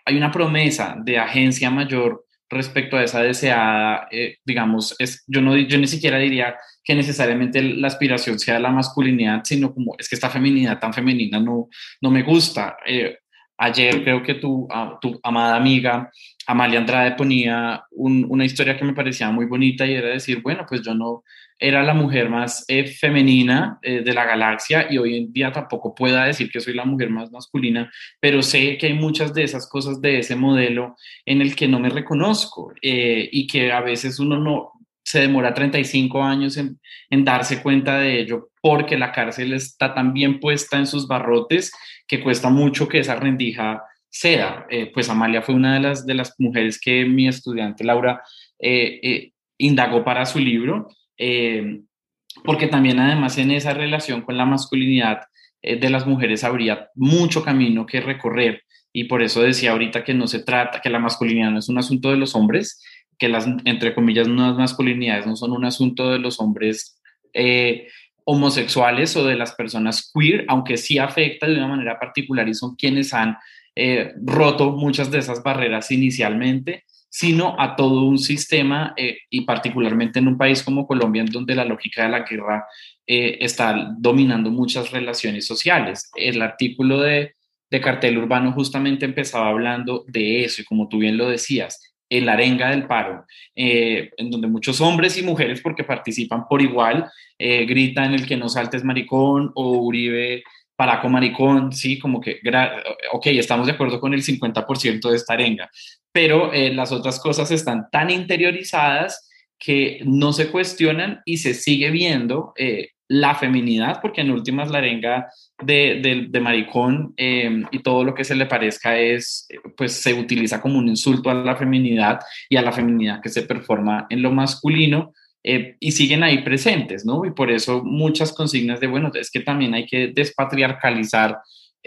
hay una promesa de agencia mayor respecto a esa deseada, eh, digamos, es, yo, no, yo ni siquiera diría que necesariamente la aspiración sea la masculinidad, sino como es que esta feminidad tan femenina no, no me gusta. Eh, ayer creo que tu, tu amada amiga Amalia Andrade ponía una historia que me parecía muy bonita y era decir, bueno, pues yo no era la mujer más eh, femenina eh, de la galaxia y hoy en día tampoco pueda decir que soy la mujer más masculina, pero sé que hay muchas de esas cosas de ese modelo en el que no me reconozco y que a veces uno no, se demora 35 años en, darse cuenta de ello porque la cárcel está tan bien puesta en sus barrotes que cuesta mucho que esa rendija sea. Eh, pues Amalia fue una de las, de las mujeres que mi estudiante Laura eh, eh, indagó para su libro, porque también además en esa relación con la masculinidad de las mujeres habría mucho camino que recorrer. Y por eso decía ahorita que no se trata, que la masculinidad no es un asunto de los hombres, que las, entre comillas, nuevas masculinidades no son un asunto de los hombres eh, homosexuales o de las personas queer, aunque sí afecta de una manera particular y son quienes han eh, roto muchas de esas barreras inicialmente, sino a todo un sistema eh, y particularmente en un país como Colombia, en donde la lógica de la guerra está dominando muchas relaciones sociales. El artículo de, de Cartel Urbano justamente empezaba hablando de eso y como tú bien lo decías, en la arenga del paro, eh, en donde muchos hombres y mujeres, porque participan por igual, eh, gritan el que no saltes maricón o Uribe Paraco maricón, sí, como que, ok, estamos de acuerdo con el 50% de esta arenga, pero eh, las otras cosas están tan interiorizadas que no se cuestionan y se sigue viendo la feminidad, porque en últimas la arenga de, de, maricón eh, y todo lo que se le parezca es, pues se utiliza como un insulto a la feminidad y a la feminidad que se performa en lo masculino eh, y siguen ahí presentes, ¿no? Y por eso muchas consignas de, bueno, es que también hay que despatriarcalizar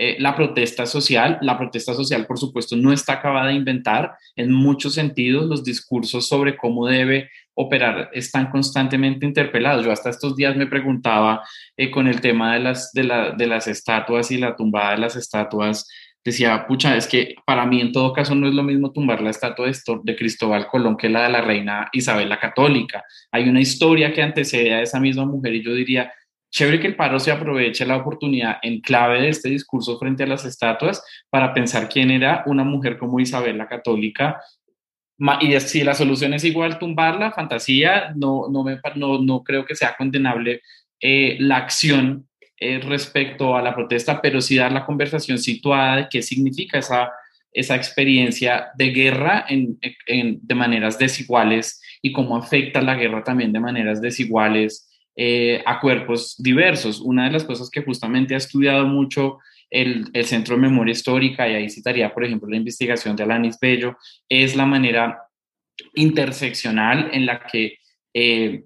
eh, la protesta social. La protesta social, por supuesto, no está acabada de inventar. En muchos sentidos, los discursos sobre cómo debe operar están constantemente interpelados. Yo hasta estos días me preguntaba eh, con el tema de las, de, de las estatuas y la tumbada de las estatuas decía, pucha, es que para mí en todo caso no es lo mismo tumbar la estatua de Cristóbal Colón que la de la reina Isabel la Católica. Hay una historia que antecede a esa misma mujer y yo diría, chévere que el paro se aproveche la oportunidad en clave de este discurso frente a las estatuas para pensar quién era una mujer como Isabel la Católica. Y si la solución es igual tumbarla, fantasía, no, no, me, no, no creo que sea condenable eh, la acción eh, respecto a la protesta, pero sí dar la conversación situada de qué significa esa, esa experiencia de guerra en, en, de maneras desiguales y cómo afecta la guerra también de maneras desiguales eh, a cuerpos diversos. Una de las cosas que justamente ha estudiado mucho el, Centro de Memoria Histórica, y ahí citaría, por ejemplo, la investigación de Alanis Bello, es la manera interseccional en la que eh,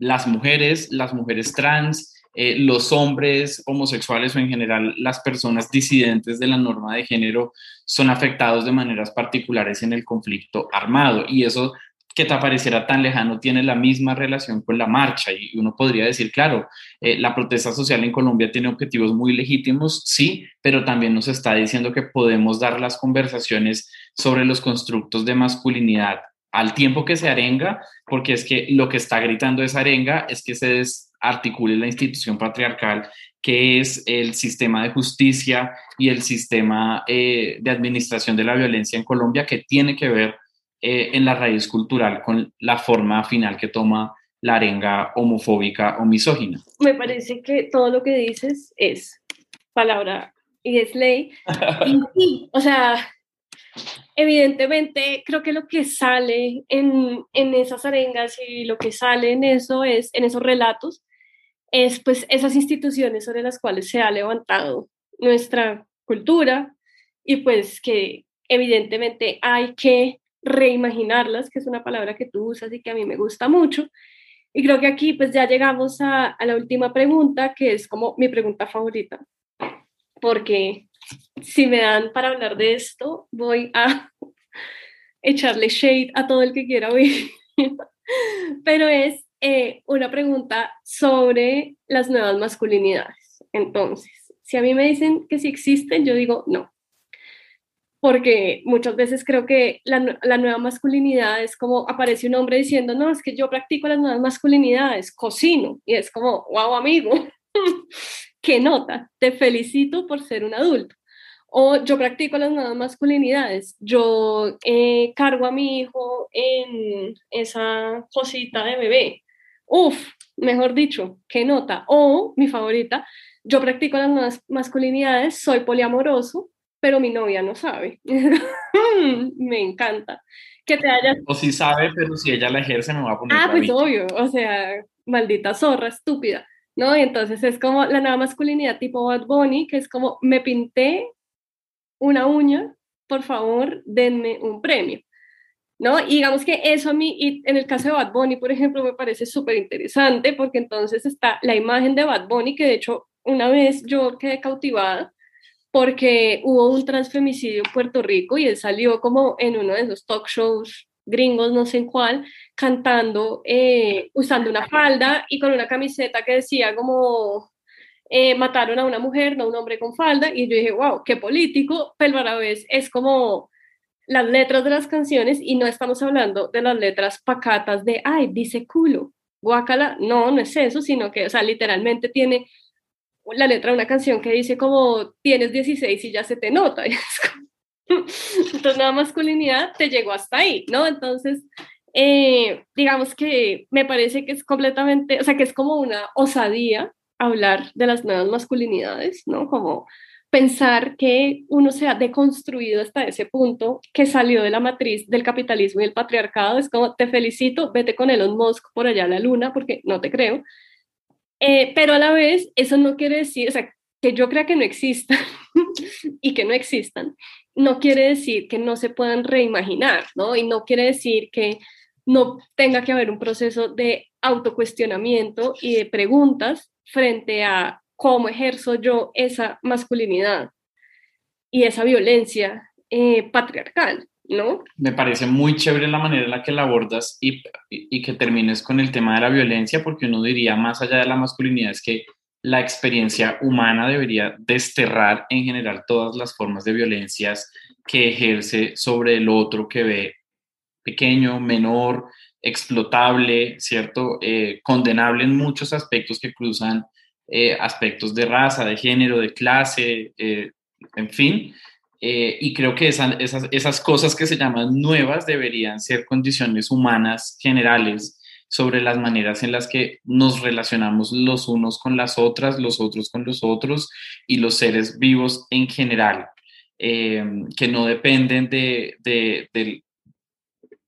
las mujeres, las mujeres trans, eh, los hombres homosexuales o en general las personas disidentes de la norma de género son afectados de maneras particulares en el conflicto armado. Y eso que te pareciera tan lejano tiene la misma relación con la marcha. Y uno podría decir, claro, eh, la protesta social en Colombia tiene objetivos muy legítimos, sí, pero también nos está diciendo que podemos dar las conversaciones sobre los constructos de masculinidad al tiempo que se arenga, porque es que lo que está gritando esa arenga es que se desarticule la institución patriarcal, que es el sistema de justicia y el sistema eh, de administración de la violencia en Colombia, que tiene que ver eh, en la raíz cultural con la forma final que toma la arenga homofóbica o misógina. Me parece que todo lo que dices es palabra y es ley. y, o sea, evidentemente creo que lo que sale en, en, esas arengas y lo que sale en eso es, en esos relatos, es pues esas instituciones sobre las cuales se ha levantado nuestra cultura y pues que evidentemente hay que reimaginarlas, que es una palabra que tú usas y que a mí me gusta mucho. Y creo que aquí pues ya llegamos a, la última pregunta, que es como mi pregunta favorita, porque si me dan para hablar de esto, voy a echarle shade a todo el que quiera oír. Pero es eh, una pregunta sobre las nuevas masculinidades. Entonces, si a mí me dicen que sí existen, yo digo no porque muchas veces creo que la, la, nueva masculinidad es como aparece un hombre diciendo, no, es que yo practico las nuevas masculinidades, cocino, y es como, wow, amigo, qué nota, te felicito por ser un adulto. O yo practico las nuevas masculinidades, yo eh, cargo a mi hijo en esa cosita de bebé. Uf, mejor dicho, qué nota. O mi favorita, yo practico las nuevas masculinidades, soy poliamoroso, pero mi novia no sabe. me encanta. Que te haya... O si sabe, pero si ella la ejerce me va a poner... Ah, pues obvio, o sea, maldita zorra, estúpida, ¿no? Y entonces es como la nueva masculinidad tipo Bad Bunny, que es como, me pinté una uña, por favor, denme un premio. ¿No? Y digamos que eso a mí, y en el caso de Bad Bunny, por ejemplo, me parece súper interesante porque entonces está la imagen de Bad Bunny, que de hecho una vez yo quedé cautivada, porque hubo un transfemicidio en Puerto Rico y él salió como en uno de esos talk shows gringos, no sé en cuál, cantando, eh, usando una falda y con una camiseta que decía como eh, mataron a una mujer, no a un hombre con falda, y yo dije, wow, qué político, pero a la vez es como las letras de las canciones y no estamos hablando de las letras pacatas de, ay, dice culo, guacala, no, no es eso, sino que, o sea, literalmente tiene la letra de una canción que dice como tienes 16 y ya se te nota. Entonces, la masculinidad te llegó hasta ahí, ¿no? Entonces, eh, digamos que me parece que es completamente, o sea, que es como una osadía hablar de las nuevas masculinidades, ¿no? Como pensar que uno se ha deconstruido hasta ese punto que salió de la matriz del capitalismo y el patriarcado, es como, te felicito, vete con Elon Musk por allá a la luna, porque no te creo, eh, pero a la vez, eso no quiere decir, o sea, que yo crea que no existan y que no existan, no quiere decir que no se puedan reimaginar, ¿no? Y no quiere decir que no tenga que haber un proceso de autocuestionamiento y de preguntas frente a cómo ejerzo yo esa masculinidad y esa violencia eh, patriarcal, ¿no? Me parece muy chévere la manera en la que la abordas y, que termines con el tema de la violencia, porque uno diría, más allá de la masculinidad, es que la experiencia humana debería desterrar en general todas las formas de violencias que ejerce sobre el otro que ve pequeño, menor, explotable, ¿cierto? Eh, condenable en muchos aspectos que cruzan eh, aspectos de raza, de género, de clase, eh, en fin. Y creo que esas, esas cosas que se llaman nuevas deberían ser condiciones humanas generales sobre las maneras en las que nos relacionamos los unos con las otras, los otros con los otros y los seres vivos en general, que no dependen de, de, de,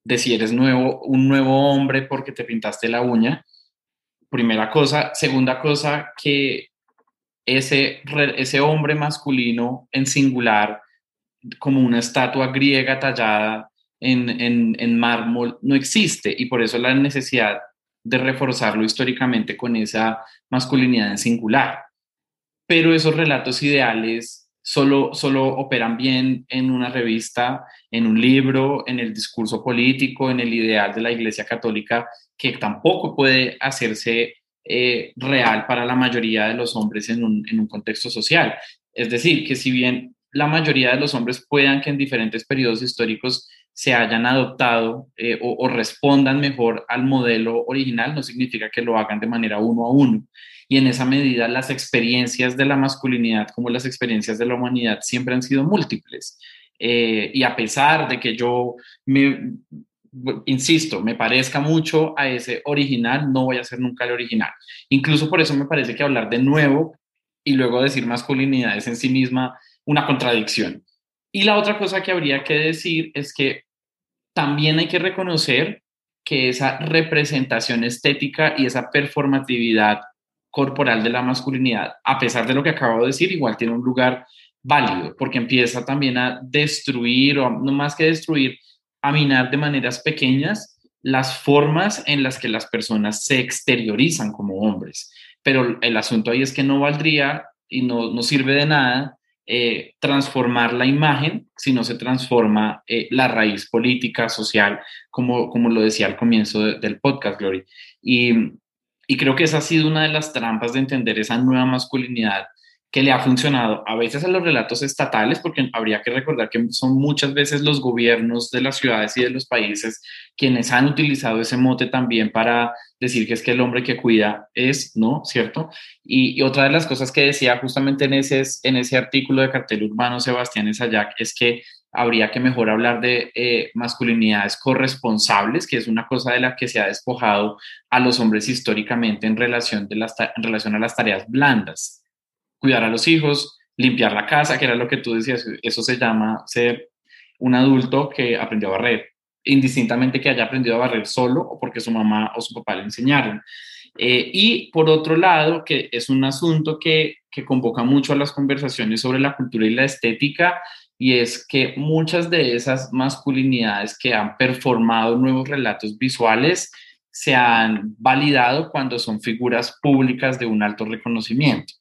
de si eres nuevo, un nuevo hombre porque te pintaste la uña. Primera cosa. Segunda cosa, que ese, ese hombre masculino en singular, como una estatua griega tallada en, en, en mármol, no existe y por eso la necesidad de reforzarlo históricamente con esa masculinidad en singular. Pero esos relatos ideales solo, solo operan bien en una revista, en un libro, en el discurso político, en el ideal de la Iglesia Católica, que tampoco puede hacerse eh, real para la mayoría de los hombres en un, en un contexto social. Es decir, que si bien la mayoría de los hombres puedan que en diferentes periodos históricos se hayan adoptado eh, o, respondan mejor al modelo original, no significa que lo hagan de manera uno a uno y en esa medida las experiencias de la masculinidad como las experiencias de la humanidad siempre han sido múltiples. Eh, y a pesar de que yo me, insisto, me parezca mucho a ese original, no voy a ser nunca el original. Incluso por eso me parece que hablar de nuevo y luego decir masculinidad es en sí misma una contradicción. Y la otra cosa que habría que decir es que también hay que reconocer que esa representación estética y esa performatividad corporal de la masculinidad, a pesar de lo que acabo de decir, igual tiene un lugar válido, porque empieza también a destruir, o no más que destruir, a minar de maneras pequeñas las formas en las que las personas se exteriorizan como hombres. Pero el asunto ahí es que no valdría y no, no sirve de nada eh, transformar la imagen si no se transforma eh, la raíz política, social, como, como lo decía al comienzo del podcast, Glory. Y, y creo que esa ha sido una de las trampas de entender esa nueva masculinidad que le ha funcionado a veces a los relatos estatales, porque habría que recordar que son muchas veces los gobiernos de las ciudades y de los países quienes han utilizado ese mote también para decir que es que el hombre que cuida es, ¿no? ¿Cierto? Y, otra de las cosas que decía justamente en ese, en ese artículo de cartel urbano Sebastián Esayac es que habría que mejor hablar de eh, masculinidades corresponsables, que es una cosa de la que se ha despojado a los hombres históricamente en relación, de las, en relación a las tareas blandas. Cuidar a los hijos, limpiar la casa, que era lo que tú decías, eso se llama ser un adulto que aprendió a barrer, indistintamente que haya aprendido a barrer solo o porque su mamá o su papá le enseñaron. Eh, y por otro lado, que es un asunto que, que convoca mucho a las conversaciones sobre la cultura y la estética, y es que muchas de esas masculinidades que han performado nuevos relatos visuales se han validado cuando son figuras públicas de un alto reconocimiento.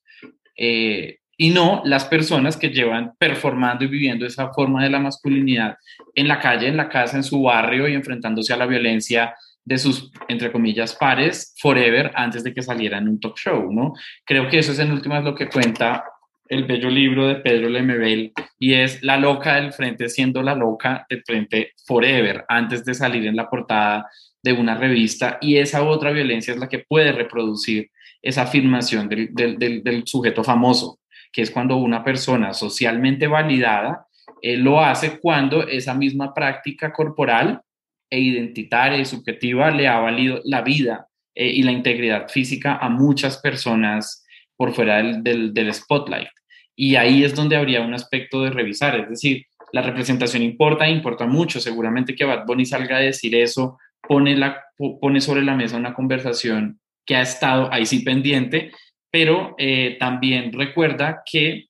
Eh, y no las personas que llevan performando y viviendo esa forma de la masculinidad en la calle, en la casa, en su barrio y enfrentándose a la violencia de sus, entre comillas, pares forever antes de que saliera en un talk show, ¿no? Creo que eso es en últimas lo que cuenta el bello libro de Pedro Lemebel y es La loca del frente siendo la loca del frente forever, antes de salir en la portada de una revista y esa otra violencia es la que puede reproducir esa afirmación del, del, sujeto famoso, que es cuando una persona socialmente validada eh, lo hace cuando esa misma práctica corporal e identitaria y subjetiva le ha valido la vida eh, y la integridad física a muchas personas por fuera del, del, spotlight. Y ahí es donde habría un aspecto de revisar, es decir, la representación importa, importa mucho. Seguramente que Bad Bunny salga a decir eso, pone, la, pone sobre la mesa una conversación que ha estado ahí sí pendiente, pero eh, también recuerda que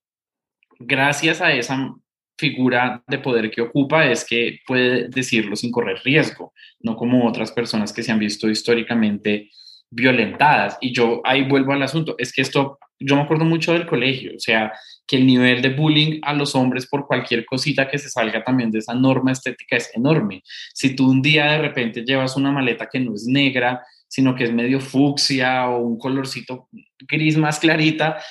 gracias a esa figura de poder que ocupa es que puede decirlo sin correr riesgo, no como otras personas que se han visto históricamente violentadas. Y yo ahí vuelvo al asunto, es que esto yo me acuerdo mucho del colegio, o sea, que el nivel de bullying a los hombres por cualquier cosita que se salga también de esa norma estética es enorme. Si tú un día de repente llevas una maleta que no es negra, sino que es medio fucsia o un colorcito gris más clarita,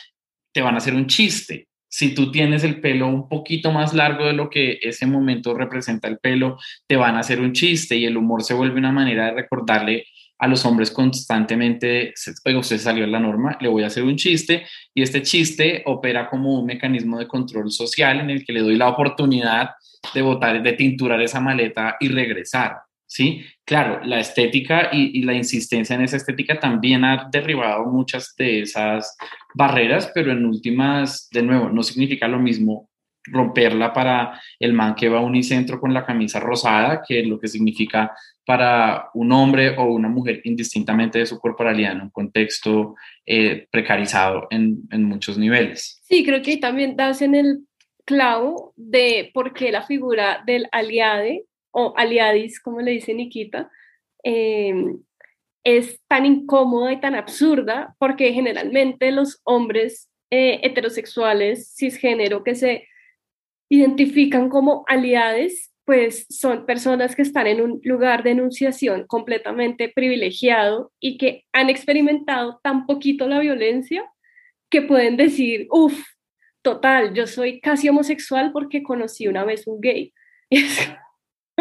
te van a hacer un chiste. Si tú tienes el pelo un poquito más largo de lo que ese momento representa el pelo, te van a hacer un chiste y el humor se vuelve una manera de recordarle a los hombres constantemente, usted salió de la norma, le voy a hacer un chiste y este chiste opera como un mecanismo de control social en el que le doy la oportunidad de botar, de tinturar esa maleta y regresar. ¿Sí? Claro, la estética y, la insistencia en esa estética también ha derribado muchas de esas barreras, pero en últimas, de nuevo, no significa lo mismo romperla para el man que va unicentro con la camisa rosada, que es lo que significa para un hombre o una mujer indistintamente de su corporalidad en un contexto eh, precarizado en, en, muchos niveles. Sí, creo que también das en el clavo de por qué la figura del aliade o aliadis, como le dice Nikita, eh, es tan incómoda y tan absurda porque generalmente los hombres eh, heterosexuales cisgénero que se identifican como aliades pues son personas que están en un lugar de enunciación completamente privilegiado y que han experimentado tan poquito la violencia que pueden decir, uff, total, yo soy casi homosexual porque conocí una vez un gay.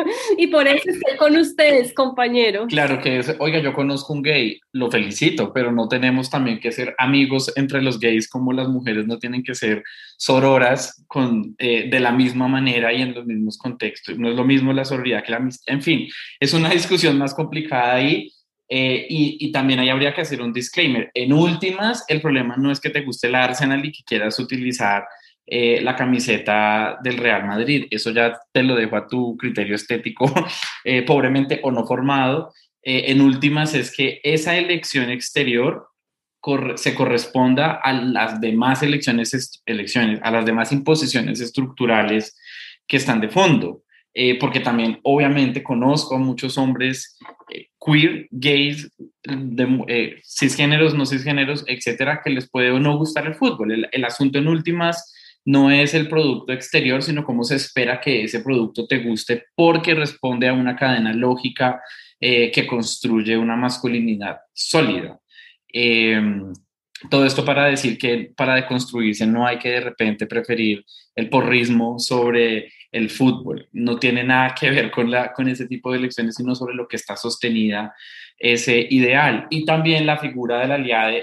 y por eso estoy con ustedes, compañeros. Claro que es, oiga, yo conozco un gay, lo felicito, pero no tenemos también que ser amigos entre los gays como las mujeres no tienen que ser sororas con, eh, de la misma manera y en los mismos contextos. No es lo mismo la sororidad que la amistad. En fin, es una discusión más complicada ahí. Eh, y, y, también ahí habría que hacer un disclaimer. En últimas, el problema no es que te guste el Arsenal y que quieras utilizar eh, la camiseta del Real Madrid. Eso ya te lo dejo a tu criterio estético, eh, pobremente o no formado. Eh, en últimas, es que esa elección exterior se corresponda a las demás elecciones, elecciones, a las demás imposiciones estructurales que están de fondo. porque también obviamente conozco a muchos hombres queer, gays, de, cisgéneros, no cisgéneros, etcétera, que les puede o no gustar el fútbol. El, el asunto en últimas no es el producto exterior, sino cómo se espera que ese producto te guste porque responde a una cadena lógica eh, que construye una masculinidad sólida. Em, todo esto para decir que para deconstruirse no hay que de repente preferir el porrismo sobre el fútbol. No tiene nada que ver con, la, con ese tipo de elecciones, sino sobre lo que está sostenida ese ideal. Y también la figura del aliado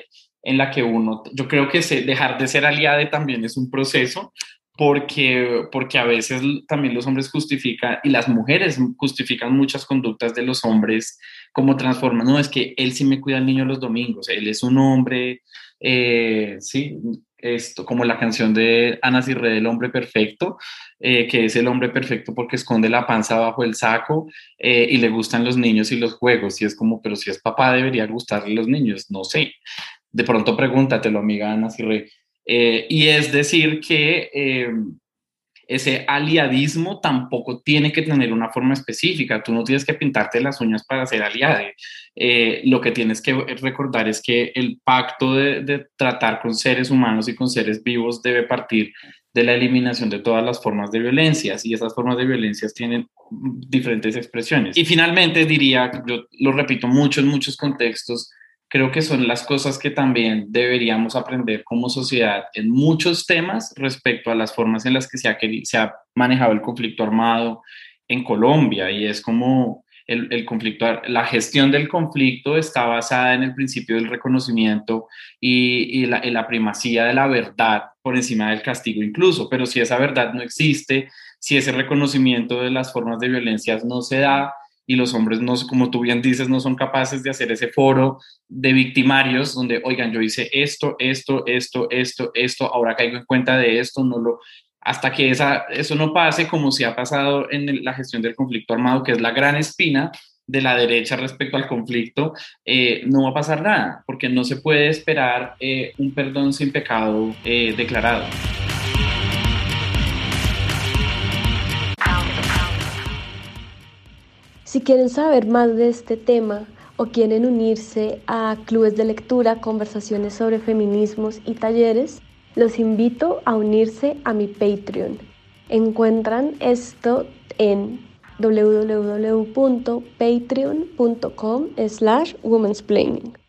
en la que uno, yo creo que dejar de ser aliado también es un proceso, porque, porque a veces también los hombres justifican y las mujeres justifican muchas conductas de los hombres como transforman, no, es que él sí me cuida al niño los domingos, él es un hombre, eh, sí, esto, como la canción de Ana Cirre del hombre perfecto, eh, que es el hombre perfecto porque esconde la panza bajo el saco eh, y le gustan los niños y los juegos, y es como, pero si es papá debería gustarle los niños, no sé de pronto pregúntatelo, amiga Ana Cirre. Eh, y es decir que eh, ese aliadismo tampoco tiene que tener una forma específica. Tú no tienes que pintarte las uñas para ser aliade. Eh, lo que tienes que recordar es que el pacto de, de, tratar con seres humanos y con seres vivos debe partir de la eliminación de todas las formas de violencia y esas formas de violencia tienen diferentes expresiones. Y finalmente diría, yo lo repito mucho en muchos contextos, creo que son las cosas que también deberíamos aprender como sociedad en muchos temas respecto a las formas en las que se ha, manejado el conflicto armado en Colombia. Y es como el, conflicto, la gestión del conflicto está basada en el principio del reconocimiento y, y, la, primacía de la verdad por encima del castigo incluso, pero si esa verdad no existe, si ese reconocimiento de las formas de violencia no se da, y los hombres, no, como tú bien dices, no son capaces de hacer ese foro de victimarios donde, oigan, yo hice esto, esto, esto, esto, esto, ahora caigo en cuenta de esto, no lo, hasta que esa, eso no pase como si ha pasado en la gestión del conflicto armado, que es la gran espina de la derecha respecto al conflicto, eh, no va a pasar nada, porque no se puede esperar eh, un perdón sin pecado eh, declarado. Si quieren saber más de este tema o quieren unirse a clubes de lectura, conversaciones sobre feminismos y talleres, los invito a unirse a mi Patreon. Encuentran esto en www.patreon.com slash womansplaining.